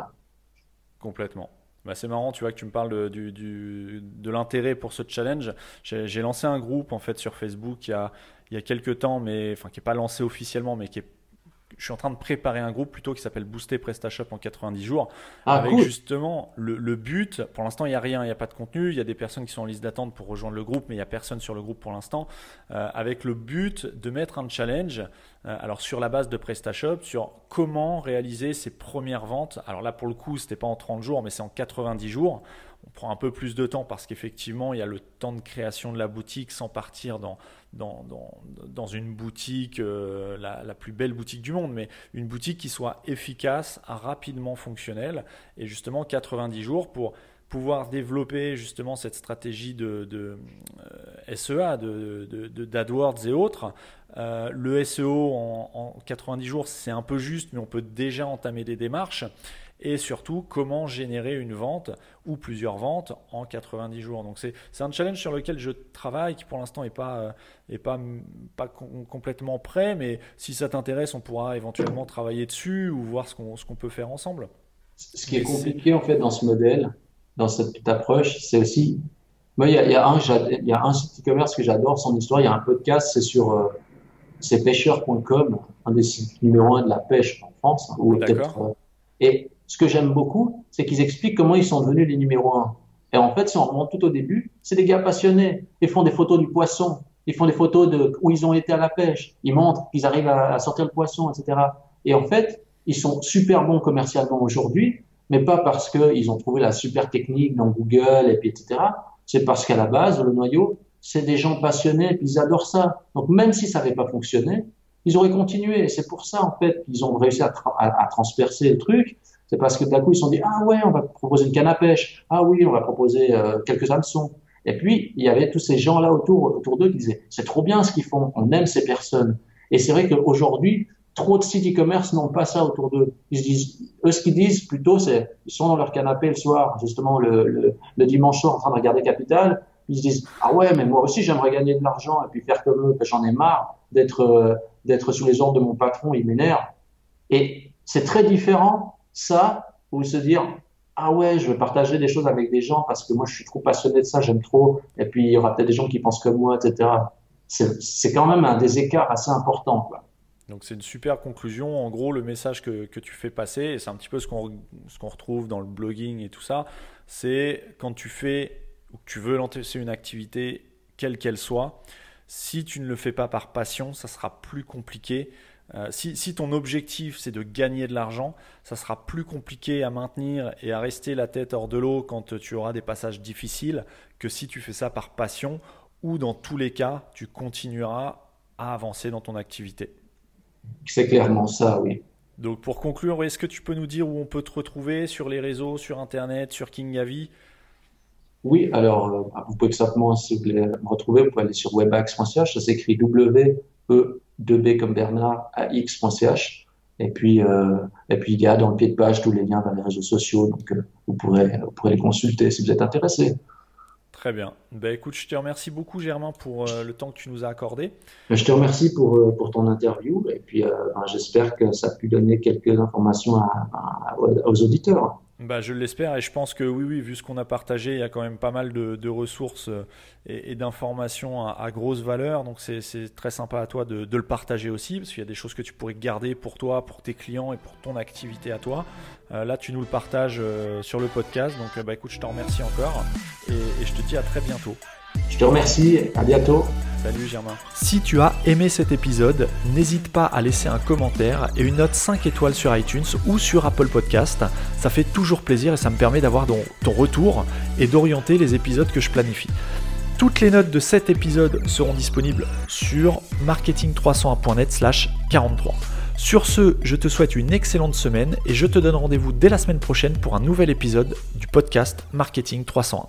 Complètement. Bah, c'est marrant, tu vois, que tu me parles de, l'intérêt pour ce challenge. J'ai lancé un groupe en fait sur Facebook il y a, il quelques temps, mais enfin qui n'est pas lancé officiellement, mais qui est je suis en train de préparer un groupe plutôt qui s'appelle Booster PrestaShop en 90 jours. Ah, avec justement le, le, but, pour l'instant il n'y a rien, il n'y a pas de contenu, il y a des personnes qui sont en liste d'attente pour rejoindre le groupe, mais il n'y a personne sur le groupe pour l'instant, euh, avec le but de mettre un challenge, euh, alors sur la base de PrestaShop, sur comment réaliser ses premières ventes. Alors là pour le coup, ce n'était pas en 30 jours, mais c'est en 90 jours on prend un peu plus de temps parce qu'effectivement, il y a le temps de création de la boutique sans partir dans, dans, dans, une boutique, euh, la, plus belle boutique du monde, mais une boutique qui soit efficace, rapidement fonctionnelle, et justement 90 jours pour pouvoir développer justement cette stratégie de, de euh, SEA, d'AdWords de, et autres. Euh, le SEO en, en 90 jours, c'est un peu juste, mais on peut déjà entamer des démarches. Et surtout comment générer une vente ou plusieurs ventes en 90 jours. Donc c'est un challenge sur lequel je travaille qui pour l'instant n'est pas, est pas, pas complètement prêt, mais si ça t'intéresse, on pourra éventuellement travailler dessus ou voir ce qu'on peut faire ensemble. Ce qui est compliqué en fait dans ce modèle, dans cette approche, c'est aussi moi, il y a, y, a un, il y a un site e-commerce que j'adore, son histoire. Il y a un podcast, c'est sur euh, c'est pêcheur.com, un des sites numéro un de la pêche en France. Hein, ou peut-être. Euh, et ce que j'aime beaucoup, c'est qu'ils expliquent comment ils sont devenus les numéros un. Et en fait, si on remonte tout au début, c'est des gars passionnés. Ils font des photos du poisson. Ils font des photos de où ils ont été à la pêche. Ils montrent qu'ils arrivent à, sortir le poisson, etc. Et en fait, ils sont super bons commercialement aujourd'hui, mais pas parce qu'ils ont trouvé la super technique dans Google et puis etc c'est parce qu'à la base, le noyau, c'est des gens passionnés et puis ils adorent ça. Donc même si ça n'avait pas fonctionné, ils auraient continué. Et c'est pour ça, en fait, qu'ils ont réussi à, transpercer le truc. C'est parce que d'un coup, ils se sont dit, ah ouais, on va proposer une canne à pêche. Ah oui, on va proposer euh, quelques hameçons. Et puis, il y avait tous ces gens-là autour, autour d'eux qui disaient, c'est trop bien ce qu'ils font. On aime ces personnes. Et c'est vrai qu'aujourd'hui, trop de sites e-commerce n'ont pas ça autour d'eux. Ils disent, eux, ce qu'ils disent plutôt, c'est, ils sont dans leur canapé le soir, justement le, le, dimanche soir, en train de regarder Capital. Ils se disent, ah ouais, mais moi aussi, j'aimerais gagner de l'argent et puis faire comme eux, que j'en ai marre d'être, euh, d'être sous les ordres de mon patron, il m'énerve. Et c'est très différent, ça, ou se dire, ah ouais, je veux partager des choses avec des gens parce que moi, je suis trop passionné de ça, j'aime trop. Et puis, il y aura peut-être des gens qui pensent comme moi, etc. C'est, quand même un des écarts assez importants. Donc c'est une super conclusion. En gros, le message que, que tu fais passer, et c'est un petit peu ce qu'on qu'on retrouve dans le blogging et tout ça, c'est quand tu fais ou que tu veux lancer une activité, quelle qu'elle soit, si tu ne le fais pas par passion, ça sera plus compliqué. Euh, si, si, ton objectif c'est de gagner de l'argent, ça sera plus compliqué à maintenir et à rester la tête hors de l'eau quand tu auras des passages difficiles que si tu fais ça par passion ou dans tous les cas, tu continueras à avancer dans ton activité. C'est clairement ça, oui. Donc pour conclure, est-ce que tu peux nous dire où on peut te retrouver sur les réseaux, sur Internet, sur Kingavi Oui, alors euh, vous pouvez simplement, si vous voulez me retrouver, vous pouvez aller sur webax.ch, ça s'écrit W-E-2-B comme Bernard, A-X.ch. Et puis, euh, et puis il y a dans le pied de page tous les liens vers les réseaux sociaux, donc euh, vous, pourrez, vous pourrez les consulter si vous êtes intéressé. Très bien. Ben, écoute, je te remercie beaucoup, Germain, pour euh, le temps que tu nous as accordé. Je te remercie pour, pour ton interview et puis ben, j'espère que ça a pu donner quelques informations aux auditeurs. Bah, je l'espère et je pense que oui, oui, vu ce qu'on a partagé, il y a quand même pas mal de, ressources euh, et, d'informations à, grosse valeur. Donc c'est très sympa à toi de, le partager aussi parce qu'il y a des choses que tu pourrais garder pour toi, pour tes clients et pour ton activité à toi. Euh, là, tu nous le partages euh, sur le podcast. Donc bah, écoute, je t'en remercie encore et, et je te dis à très bientôt. Je te remercie, à bientôt. Salut Germain. Si tu as aimé cet épisode, n'hésite pas à laisser un commentaire et une note 5 étoiles sur iTunes ou sur Apple Podcast. Ça fait toujours plaisir et ça me permet d'avoir ton retour et d'orienter les épisodes que je planifie. Toutes les notes de cet épisode seront disponibles sur marketing301.net slash 43. Sur ce, je te souhaite une excellente semaine et je te donne rendez-vous dès la semaine prochaine pour un nouvel épisode du podcast Marketing 301.